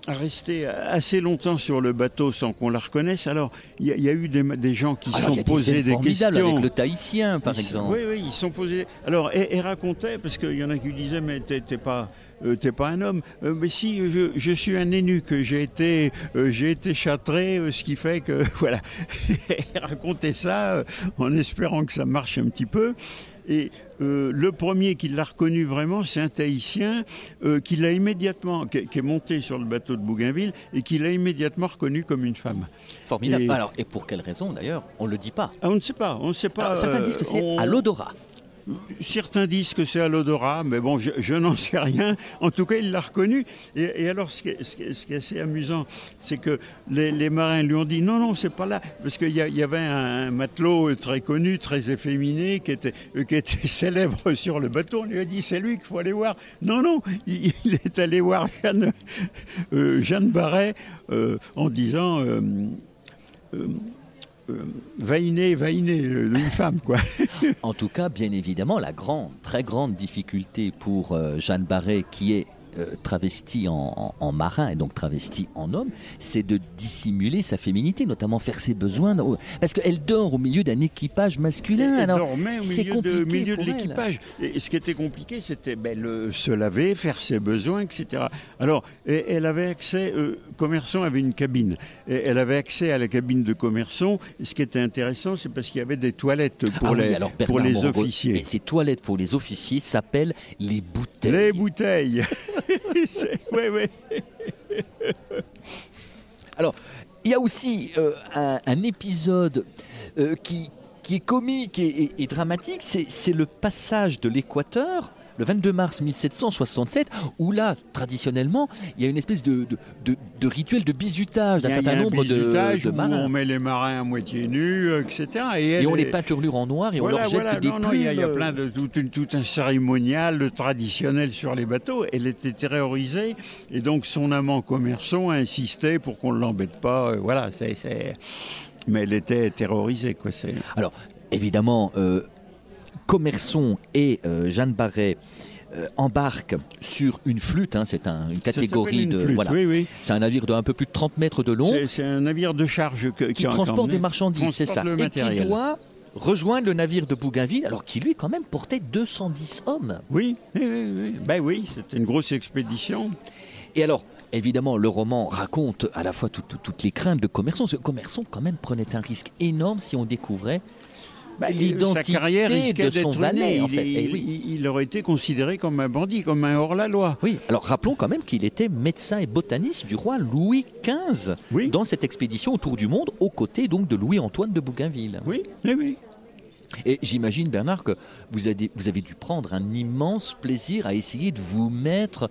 à rester assez longtemps sur le bateau sans qu'on la reconnaisse. Alors, il y, a- il y a eu des, des gens qui se y sont a des posés des formidables questions. avec le Tahitien, par Ils- exemple. Oui, oui, ils sont posés. Alors, elle, elle racontait, parce qu'il y en a qui disaient, mais t'es pas. euh, t'es pas un homme. Euh, mais si, je, je suis un eunuque. J'ai été, euh, j'ai été châtré, ce qui fait que voilà. racontait ça en espérant que ça marche un petit peu. Et euh, le premier qui l'a reconnu vraiment, c'est un Tahitien euh, qui l'a immédiatement, qui, qui est monté sur le bateau de Bougainville et qui l'a immédiatement reconnu comme une femme. Formidable. Et- Alors, et pour quelle raison d'ailleurs On ne le dit pas. Ah, on ne sait pas, on ne sait pas. Alors, certains euh, disent que c'est on- à l'odorat. Certains disent que c'est à l'odorat, mais bon, je, n'en sais rien. En tout cas, il l'a reconnu. Et, alors, ce qui, est, assez amusant, c'est que les, marins lui ont dit non, non, c'est pas là. Parce qu'il y, y avait un, matelot très connu, très efféminé, qui était, euh, célèbre sur le bateau. On lui a dit c'est lui qu'il faut aller voir. Non, non, il, est allé voir Jeanne, euh, Barret euh, en disant. euh, Vainer, vainer, euh, une femme, quoi. En tout cas, bien évidemment, la grande, très grande difficulté pour euh, Jeanne Barret, qui est euh, travestie en, en- en marin et donc travestie en homme, c'est de dissimuler sa féminité, notamment faire ses besoins. dans- Parce qu'elle dort au milieu d'un équipage masculin. Elle alors dormait au milieu de, milieu de l'équipage. Et ce qui était compliqué, c'était ben, le- se laver, faire ses besoins, etc. Alors, et- elle avait accès, euh, Commerçon avait une cabine. Et elle avait accès à la cabine de Commerçon. Et ce qui était intéressant, c'est parce qu'il y avait des toilettes pour Ah oui, les, alors pour les officiers. Et ces toilettes pour les officiers s'appellent les bouteilles. Les bouteilles. Ouais, ouais. Alors, il y a aussi euh, un, épisode euh, qui, est comique et, dramatique, c'est le passage de l'équateur. Le 22 mars 1767, où là, traditionnellement, il y a une espèce de, de, de- de rituel de bizutage d'un certain nombre de, marins. on met les marins à moitié nus, etc. Et, on les peinturlure en noir et on leur jette voilà. des non, plumes. non, il y a, il y a plein de tout, une- tout un cérémonial traditionnel sur les bateaux. Elle était terrorisée et donc son amant commerçant a insisté pour qu'on ne l'embête pas. euh, Voilà, c'est, mais elle était terrorisée, quoi. Alors, évidemment, euh, Commerçon et euh, Jeanne Barret euh, embarquent sur une flûte, hein, c'est un- une catégorie une de. flûte, voilà. Oui, oui. C'est un navire d'un peu plus de 30 mètres de long C'est, un navire de charge que- qui transporte des marchandises, c'est ça. Et qui doit rejoindre le navire de Bougainville, alors qui lui quand même portait 210 hommes. Oui, oui, oui, oui. Ben oui, c'était une grosse expédition. Et alors, évidemment, le roman raconte à la fois tout- tout- toutes les craintes de Commerçon. Ce Commerçon quand même prenait un risque énorme si on découvrait Ben, l'identité de son valet. en Il, fait. il- Eh oui. il- il aurait été considéré comme un bandit, comme un hors-la-loi. Oui, alors rappelons quand même qu'il était médecin et botaniste du roi Louis XV Oui. dans cette expédition autour du monde, aux côtés donc de Louis-Antoine de Bougainville. Oui, oui, oui. Et j'imagine, Bernard, que vous avez, vous avez dû prendre un immense plaisir à essayer de vous mettre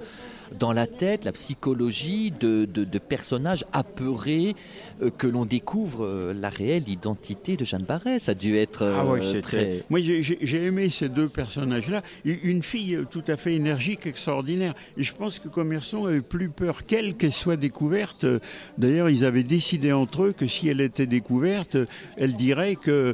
dans la tête la psychologie de, de- de personnages apeurés euh, que l'on découvre euh, la réelle identité de Jeanne Barret. Ça a dû être euh, Ah ouais, c'était- très... Moi, j'ai- aimé ces deux personnages-là. Une fille euh, tout à fait énergique, extraordinaire. Et je pense que Commerçon avait plus peur qu'elle qu'elle soit découverte. Euh, D'ailleurs, ils avaient décidé entre eux que si elle était découverte, euh, elle dirait qu'il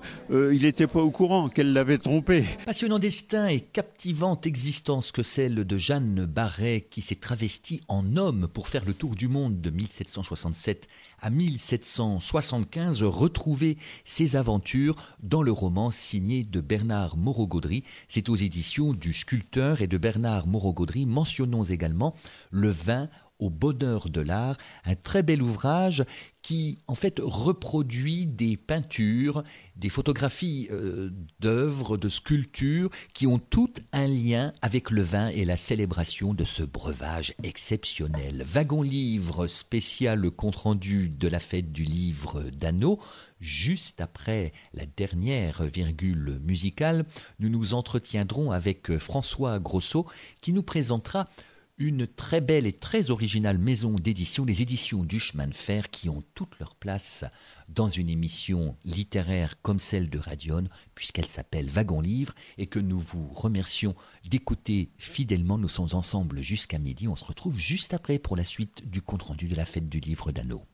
n'était pas au courant, qu'elle l'avait trompé. Passionnant destin et captivante existence que celle de Jeanne Barret qui s'est travestie en homme pour faire le tour du monde de 1767 à 1775, retrouver ses aventures dans le roman signé de Bernard Moreau-Gaudry. C'est aux éditions du sculpteur et de Bernard Moreau-Gaudry. Mentionnons également Le vin au bonheur de l'art, un très bel ouvrage qui en fait reproduit des peintures, des photographies euh, d'œuvres, de sculptures qui ont toutes un lien avec le vin et la célébration de ce breuvage exceptionnel. Wagon livre spécial compte rendu de la fête du livre d'Anneau. Juste après la dernière virgule musicale, nous nous entretiendrons avec François Grosso qui nous présentera une très belle et très originale maison d'édition, les éditions du chemin de fer, qui ont toute leur place dans une émission littéraire comme celle de Radion, puisqu'elle s'appelle Wagon Livre, et que nous vous remercions d'écouter fidèlement. Nous sommes ensemble jusqu'à midi. On se retrouve juste après pour la suite du compte-rendu de la fête du livre d'Anneau.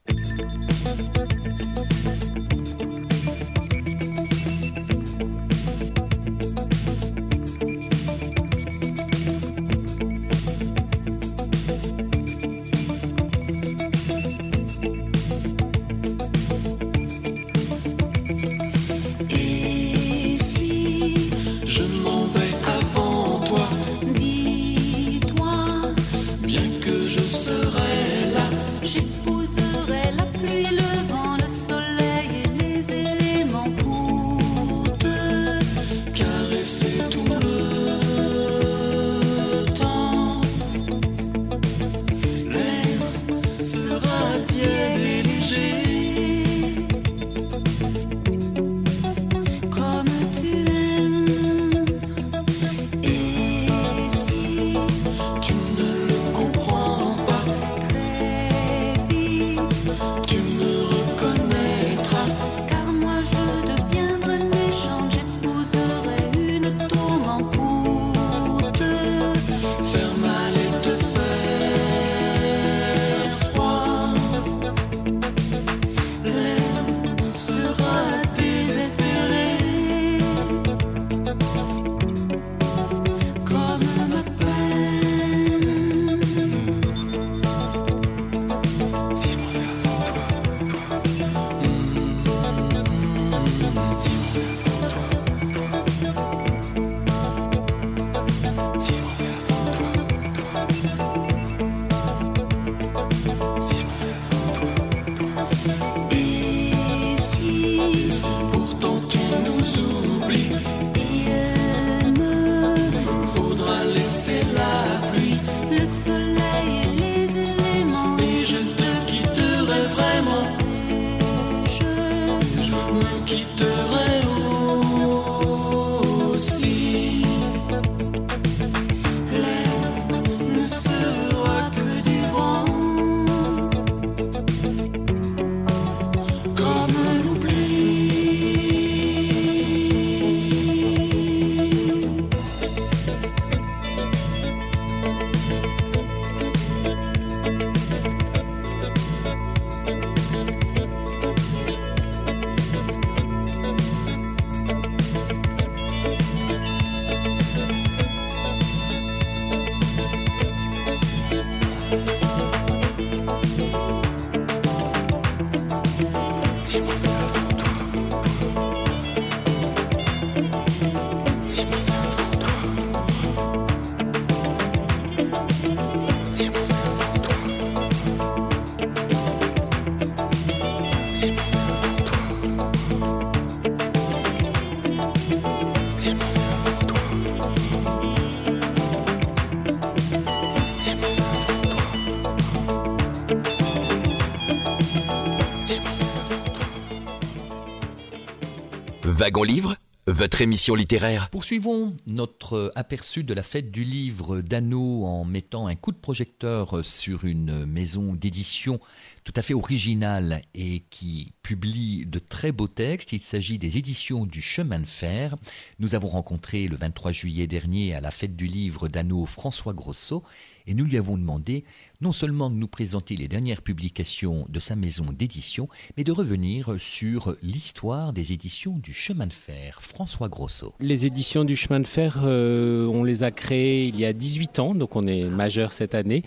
Livre, votre émission littéraire. Poursuivons notre aperçu de la fête du livre d'Anneau en mettant un coup de projecteur sur une maison d'édition tout à fait originale et qui publie de très beaux textes. Il s'agit des éditions du chemin de fer. Nous avons rencontré le 23 juillet dernier à la fête du livre d'Anneau François Grosso et nous lui avons demandé non seulement de nous présenter les dernières publications de sa maison d'édition, mais de revenir sur l'histoire des éditions du chemin de fer. François Grosso. Les éditions du chemin de fer, euh, on les a créées il y a 18 ans, donc on est majeur cette année.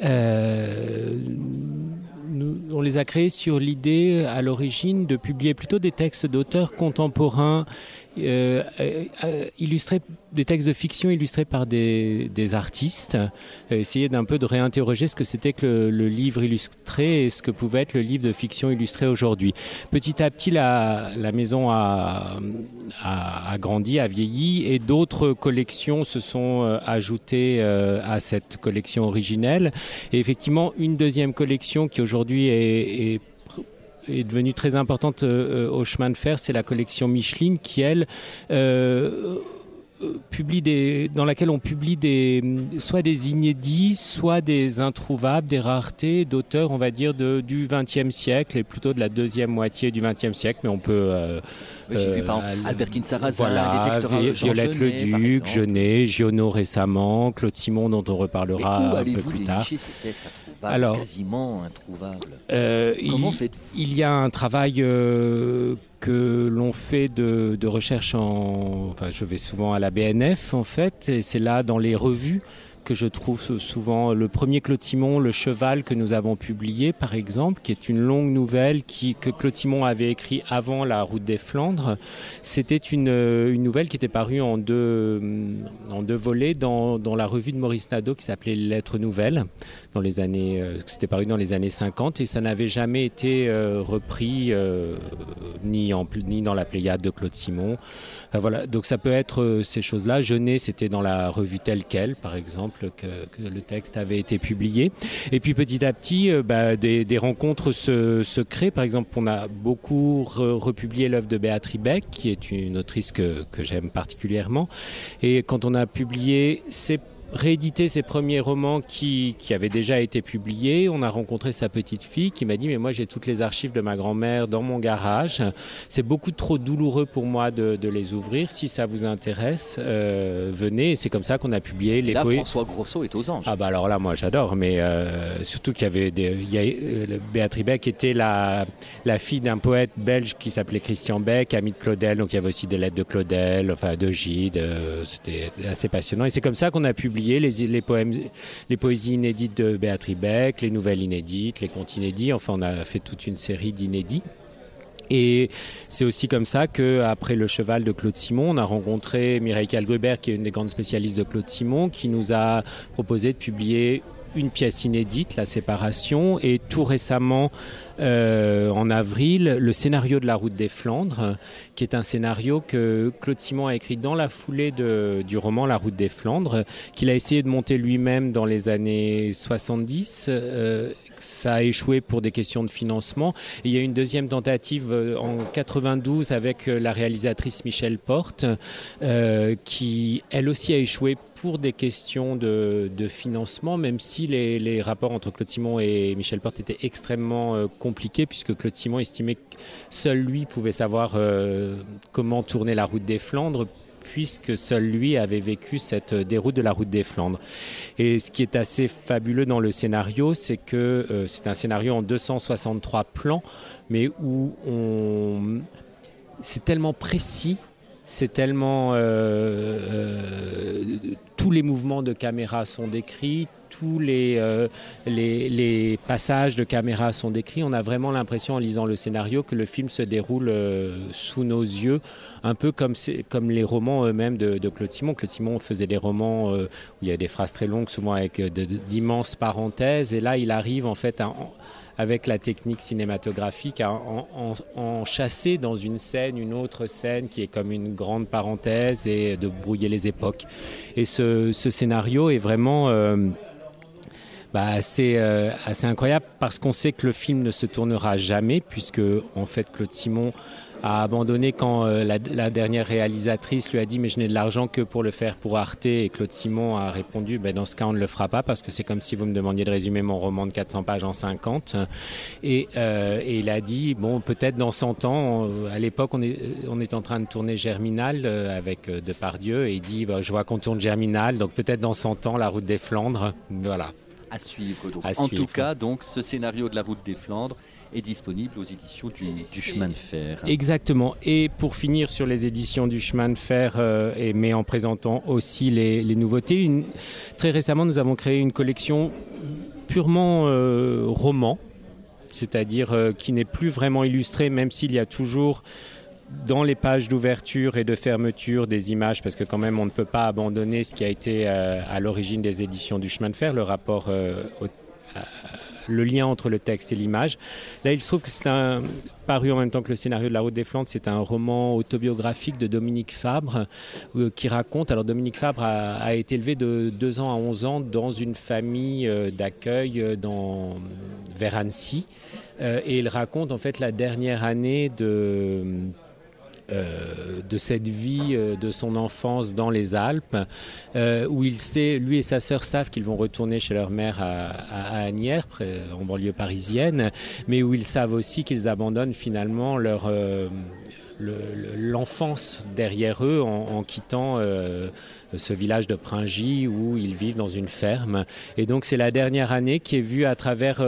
Euh, on les a créées sur l'idée à l'origine de publier plutôt des textes d'auteurs contemporains euh, euh, illustrer des textes de fiction illustrés par des, artistes, euh, essayer d'un peu de réinterroger ce que c'était que le, livre illustré et ce que pouvait être le livre de fiction illustré aujourd'hui. Petit à petit, la, maison a, grandi, a vieilli et d'autres collections se sont ajoutées à cette collection originelle. Et effectivement, une deuxième collection qui aujourd'hui est est devenue très importante euh, au chemin de fer, c'est la collection Micheline qui, elle, euh, publie des, dans laquelle on publie des, soit des inédits, soit des introuvables, des raretés d'auteurs, on va dire, de, du XXe siècle et plutôt de la deuxième moitié du XXe siècle, mais on peut... Euh, j'ai vu par exemple voilà, des textes Vi Violette Leduc, Genet, Giono récemment, Claude Simon dont on reparlera un peu plus tard. Ces textes Alors, quasiment introuvables. Euh, Comment il, faites-vous? il y a un travail euh, que l'on fait de, de, recherche en... Enfin, je vais souvent à la BNF en fait, et c'est là dans les revues que je trouve souvent le premier Claude Simon, Le Cheval, que nous avons publié, par exemple, qui est une longue nouvelle qui, que Claude Simon avait écrit avant La Route des Flandres. C'était une, une nouvelle qui était parue en deux, en deux volets dans, dans la revue de Maurice Nadeau qui s'appelait Lettres Nouvelles, dans les années, euh, c'était paru dans les années 50 et ça n'avait jamais été euh, repris euh, ni, en, ni dans la Pléiade de Claude Simon. Euh, voilà, donc ça peut être euh, ces choses-là. Genet, c'était dans la revue telle quelle, par exemple, que, le texte avait été publié. Et puis petit à petit, euh, bah, des, rencontres se, créent. Par exemple, on a beaucoup re republié l'œuvre de Béatrice Beck, qui est une autrice que, que j'aime particulièrement. Et quand on a publié ces rééditer ses premiers romans qui, qui, avaient déjà été publiés. On a rencontré sa petite fille qui m'a dit mais moi j'ai toutes les archives de ma grand-mère dans mon garage. C'est beaucoup trop douloureux pour moi de, de, les ouvrir. Si ça vous intéresse, euh, venez. Et c'est comme ça qu'on a publié les Là, François Grosso est aux anges. Ah bah alors là moi j'adore, mais euh, surtout qu'il y avait des, il y a, euh, Béatrice Beck était la, la fille d'un poète belge qui s'appelait Christian Beck, ami de Claudel. Donc il y avait aussi des lettres de Claudel, enfin de Gide. Euh, C'était assez passionnant. Et c'est comme ça qu'on a publié les, poèmes, les poésies inédites de Béatrice Beck, les nouvelles inédites, les contes inédits. Enfin, on a fait toute une série d'inédits. Et c'est aussi comme ça que après le cheval de Claude Simon, on a rencontré Mireille Calgruber, qui est une des grandes spécialistes de Claude Simon, qui nous a proposé de publier une pièce inédite, La Séparation, et tout récemment, euh, en avril, le scénario de La Route des Flandres, qui est un scénario que Claude Simon a écrit dans la foulée du roman La Route des Flandres, qu'il a essayé de monter lui-même dans les années 70. Euh, ça a échoué pour des questions de financement. Il y a une deuxième tentative en 92 avec la réalisatrice Michel Porte, euh, qui elle aussi a échoué pour des questions de, financement, même si les, rapports entre Claude Simon et Michel Porte étaient extrêmement euh, compliqués, puisque Claude Simon estimait que seul lui pouvait savoir euh, comment tourner la route des Flandres, puisque seul lui avait vécu cette déroute de la route des Flandres. Et ce qui est assez fabuleux dans le scénario, c'est que euh, c'est un scénario en 263 plans, mais où on... c'est tellement précis c'est tellement euh, euh, tous les mouvements de caméra sont décrits tous les, euh, les, passages de caméra sont décrits. On a vraiment l'impression en lisant le scénario que le film se déroule sous nos yeux un peu comme, comme les romans eux-mêmes de, de, Claude Simon. Claude Simon faisait des romans où il y a des phrases très longues souvent avec d'immenses parenthèses. Et là il arrive en fait à avec la technique cinématographique à en, chasser dans une scène une autre scène qui est comme une grande parenthèse et de brouiller les époques. Et ce, ce scénario est vraiment... Euh, bah, assez, euh, assez incroyable parce qu'on sait que le film ne se tournera jamais puisque en fait Claude Simon a abandonné quand euh, la, la, dernière réalisatrice lui a dit mais je n'ai de l'argent que pour le faire pour Arte. Et Claude Simon a répondu ben, dans ce cas on ne le fera pas parce que c'est comme si vous me demandiez de résumer mon roman de 400 pages en 50 et, euh, et il a dit bon peut-être dans 100 ans à l'époque on est, on est en train de tourner Germinal euh, avec euh, Depardieu. Et il dit bah, je vois qu'on tourne Germinal donc peut-être dans 100 ans la route des Flandres. Voilà. À suivre donc. À en suivre. tout cas donc ce scénario de la route des Flandres est disponible aux éditions du, chemin de fer. Exactement. Et pour finir sur les éditions du chemin de fer, euh, et, mais en présentant aussi les, nouveautés, très récemment nous avons créé une collection purement euh, roman, c'est-à-dire euh, qui n'est plus vraiment illustrée, même s'il y a toujours dans les pages d'ouverture et de fermeture des images, parce que quand même on ne peut pas abandonner ce qui a été à l'origine des éditions du chemin de fer, le rapport au, le lien entre le texte et l'image. Là, il se trouve que c'est un paru en même temps que le scénario de La Route des Flandres. C'est un roman autobiographique de Dominique Fabre euh, qui raconte. Alors, Dominique Fabre a, été élevé de 2 ans à 11 ans dans une famille euh, d'accueil dans, vers Annecy. Euh, et il raconte en fait la dernière année de. Euh, de cette vie euh, de son enfance dans les Alpes, euh, où il sait, lui et sa sœur savent qu'ils vont retourner chez leur mère à, à, Agnières, en banlieue parisienne, mais où ils savent aussi qu'ils abandonnent finalement leur l'enfance le, derrière eux en, quittant ce village de Pringy où ils vivent dans une ferme. Et donc c'est la dernière année qui est vue à travers,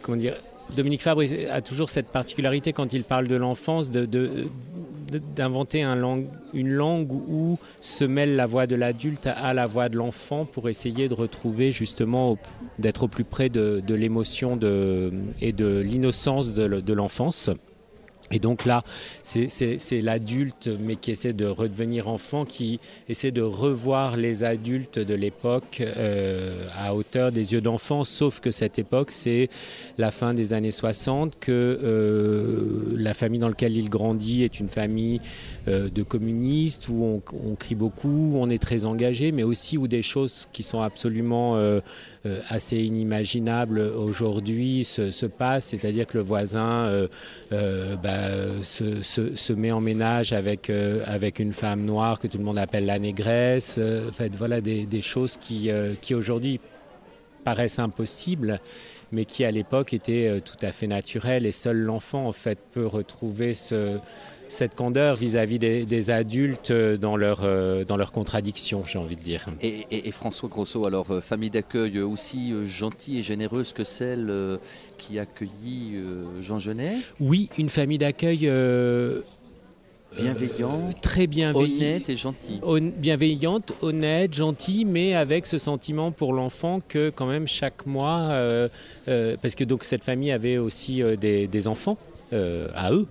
comment dire, Dominique Fabre a toujours cette particularité quand il parle de l'enfance d'inventer un langue, une langue où se mêle la voix de l'adulte à la voix de l'enfant pour essayer de retrouver justement d'être au plus près de, de l'émotion et de l'innocence de, de l'enfance. Et donc là, c'est l'adulte, mais qui essaie de redevenir enfant, qui essaie de revoir les adultes de l'époque euh, à hauteur des yeux d'enfant, sauf que cette époque, c'est la fin des années 60, que euh, la famille dans laquelle il grandit est une famille euh, de communistes, où on, on, crie beaucoup, où on est très engagé, mais aussi où des choses qui sont absolument euh, assez inimaginables aujourd'hui se, se, passent, c'est-à-dire que le voisin... Bah, se, se, met en ménage avec, euh, avec une femme noire que tout le monde appelle la négresse. Euh, en fait, voilà des, des choses qui, euh, qui aujourd'hui paraissent impossibles, mais qui à l'époque étaient tout à fait naturelles. Et seul l'enfant, en fait, peut retrouver ce, cette candeur vis-à-vis -vis des, des, adultes dans leur, euh, dans leur contradiction, j'ai envie de dire. Et, et, et François Grosso, alors euh, famille d'accueil aussi euh, gentille et généreuse que celle euh, qui accueillit euh, Jean Genet? Oui, une famille d'accueil bienveillante, euh, très bienveillante, honnête et gentille. On, bienveillante, honnête, gentille, mais avec ce sentiment pour l'enfant que quand même chaque mois, euh, euh, parce que donc cette famille avait aussi des, des, enfants. À eux,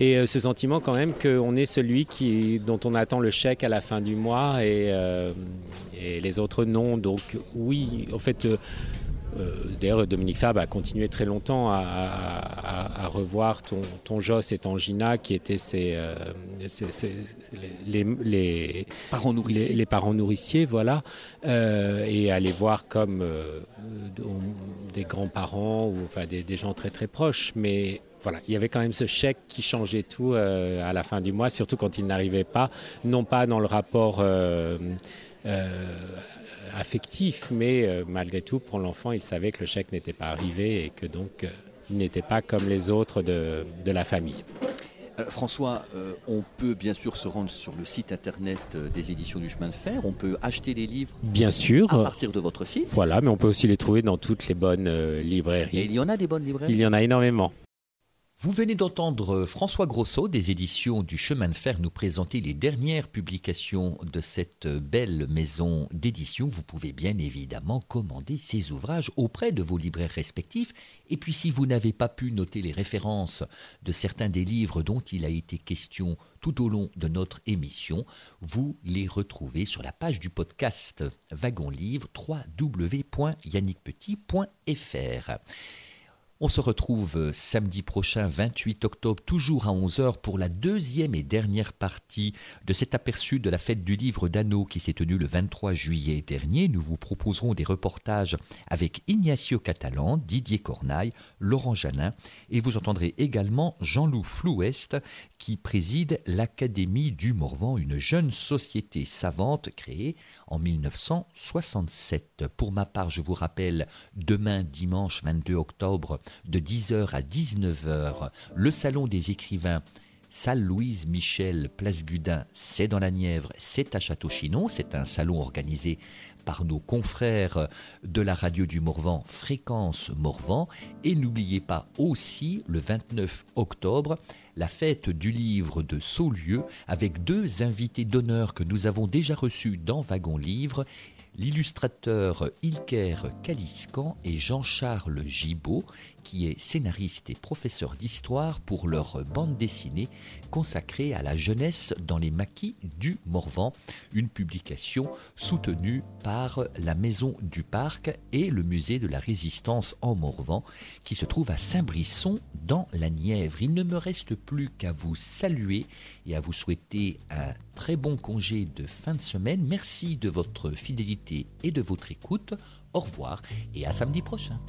et ce sentiment quand même qu'on est celui qui, dont on attend le chèque à la fin du mois et, les autres non. Donc oui, en fait, euh, D'ailleurs, Dominique Fabre a continué très longtemps à, à, à revoir ton, ton Joss et Tangina, qui étaient ses, euh, ses, ses, les, les, parents nourriciers. Les, les, parents nourriciers, voilà, euh, et à les voir comme euh, des grands-parents ou enfin des, des, gens très très proches. Mais voilà, il y avait quand même ce chèque qui changeait tout euh, à la fin du mois, surtout quand il n'arrivait pas, non pas dans le rapport euh, affectif, mais euh, malgré tout, pour l'enfant, il savait que le chèque n'était pas arrivé et que donc euh, il n'était pas comme les autres de, de la famille. Euh, François, euh, on peut bien sûr se rendre sur le site internet des éditions du chemin de fer. On peut acheter les livres. Bien sûr. À partir de votre site. Voilà, mais on peut aussi les trouver dans toutes les bonnes euh, librairies. Et il y en a des bonnes librairies? Il y en a énormément. Vous venez d'entendre François Grosso des éditions du Chemin de Fer nous présenter les dernières publications de cette belle maison d'édition. Vous pouvez bien évidemment commander ces ouvrages auprès de vos libraires respectifs. Et puis si vous n'avez pas pu noter les références de certains des livres dont il a été question tout au long de notre émission, vous les retrouvez sur la page du podcast Wagon Livre www.yannickpetit.fr. On se retrouve euh, samedi prochain, 28 octobre, toujours à 11h, pour la deuxième et dernière partie de cet aperçu de la fête du livre d'Anneau qui s'est tenue le 23 juillet dernier. Nous vous proposerons des reportages avec Ignacio Catalan, Didier Cornaille, Laurent Janin, et vous entendrez également Jean-Loup Flouest qui préside l'Académie du Morvan, une jeune société savante créée en 1967. Pour ma part, je vous rappelle, demain dimanche 22 octobre, de 10h à 19h, le Salon des écrivains Salle Louise Michel, Place Gudin, c'est dans la Nièvre, c'est à Château-Chinon. C'est un salon organisé par nos confrères de la radio du Morvan, Fréquence Morvan. Et n'oubliez pas aussi, le 29 octobre, la fête du livre de Saulieu avec deux invités d'honneur que nous avons déjà reçus dans Wagon Livre l'illustrateur Ilker Kaliskan et Jean-Charles Gibaud, qui est scénariste et professeur d'histoire pour leur bande dessinée consacrée à la jeunesse dans les maquis du Morvan, une publication soutenue par la Maison du Parc et le Musée de la Résistance en Morvan, qui se trouve à Saint-Brisson dans la Nièvre. Il ne me reste plus qu'à vous saluer et à vous souhaiter un très bon congé de fin de semaine. Merci de votre fidélité et de votre écoute. Au revoir et à samedi prochain.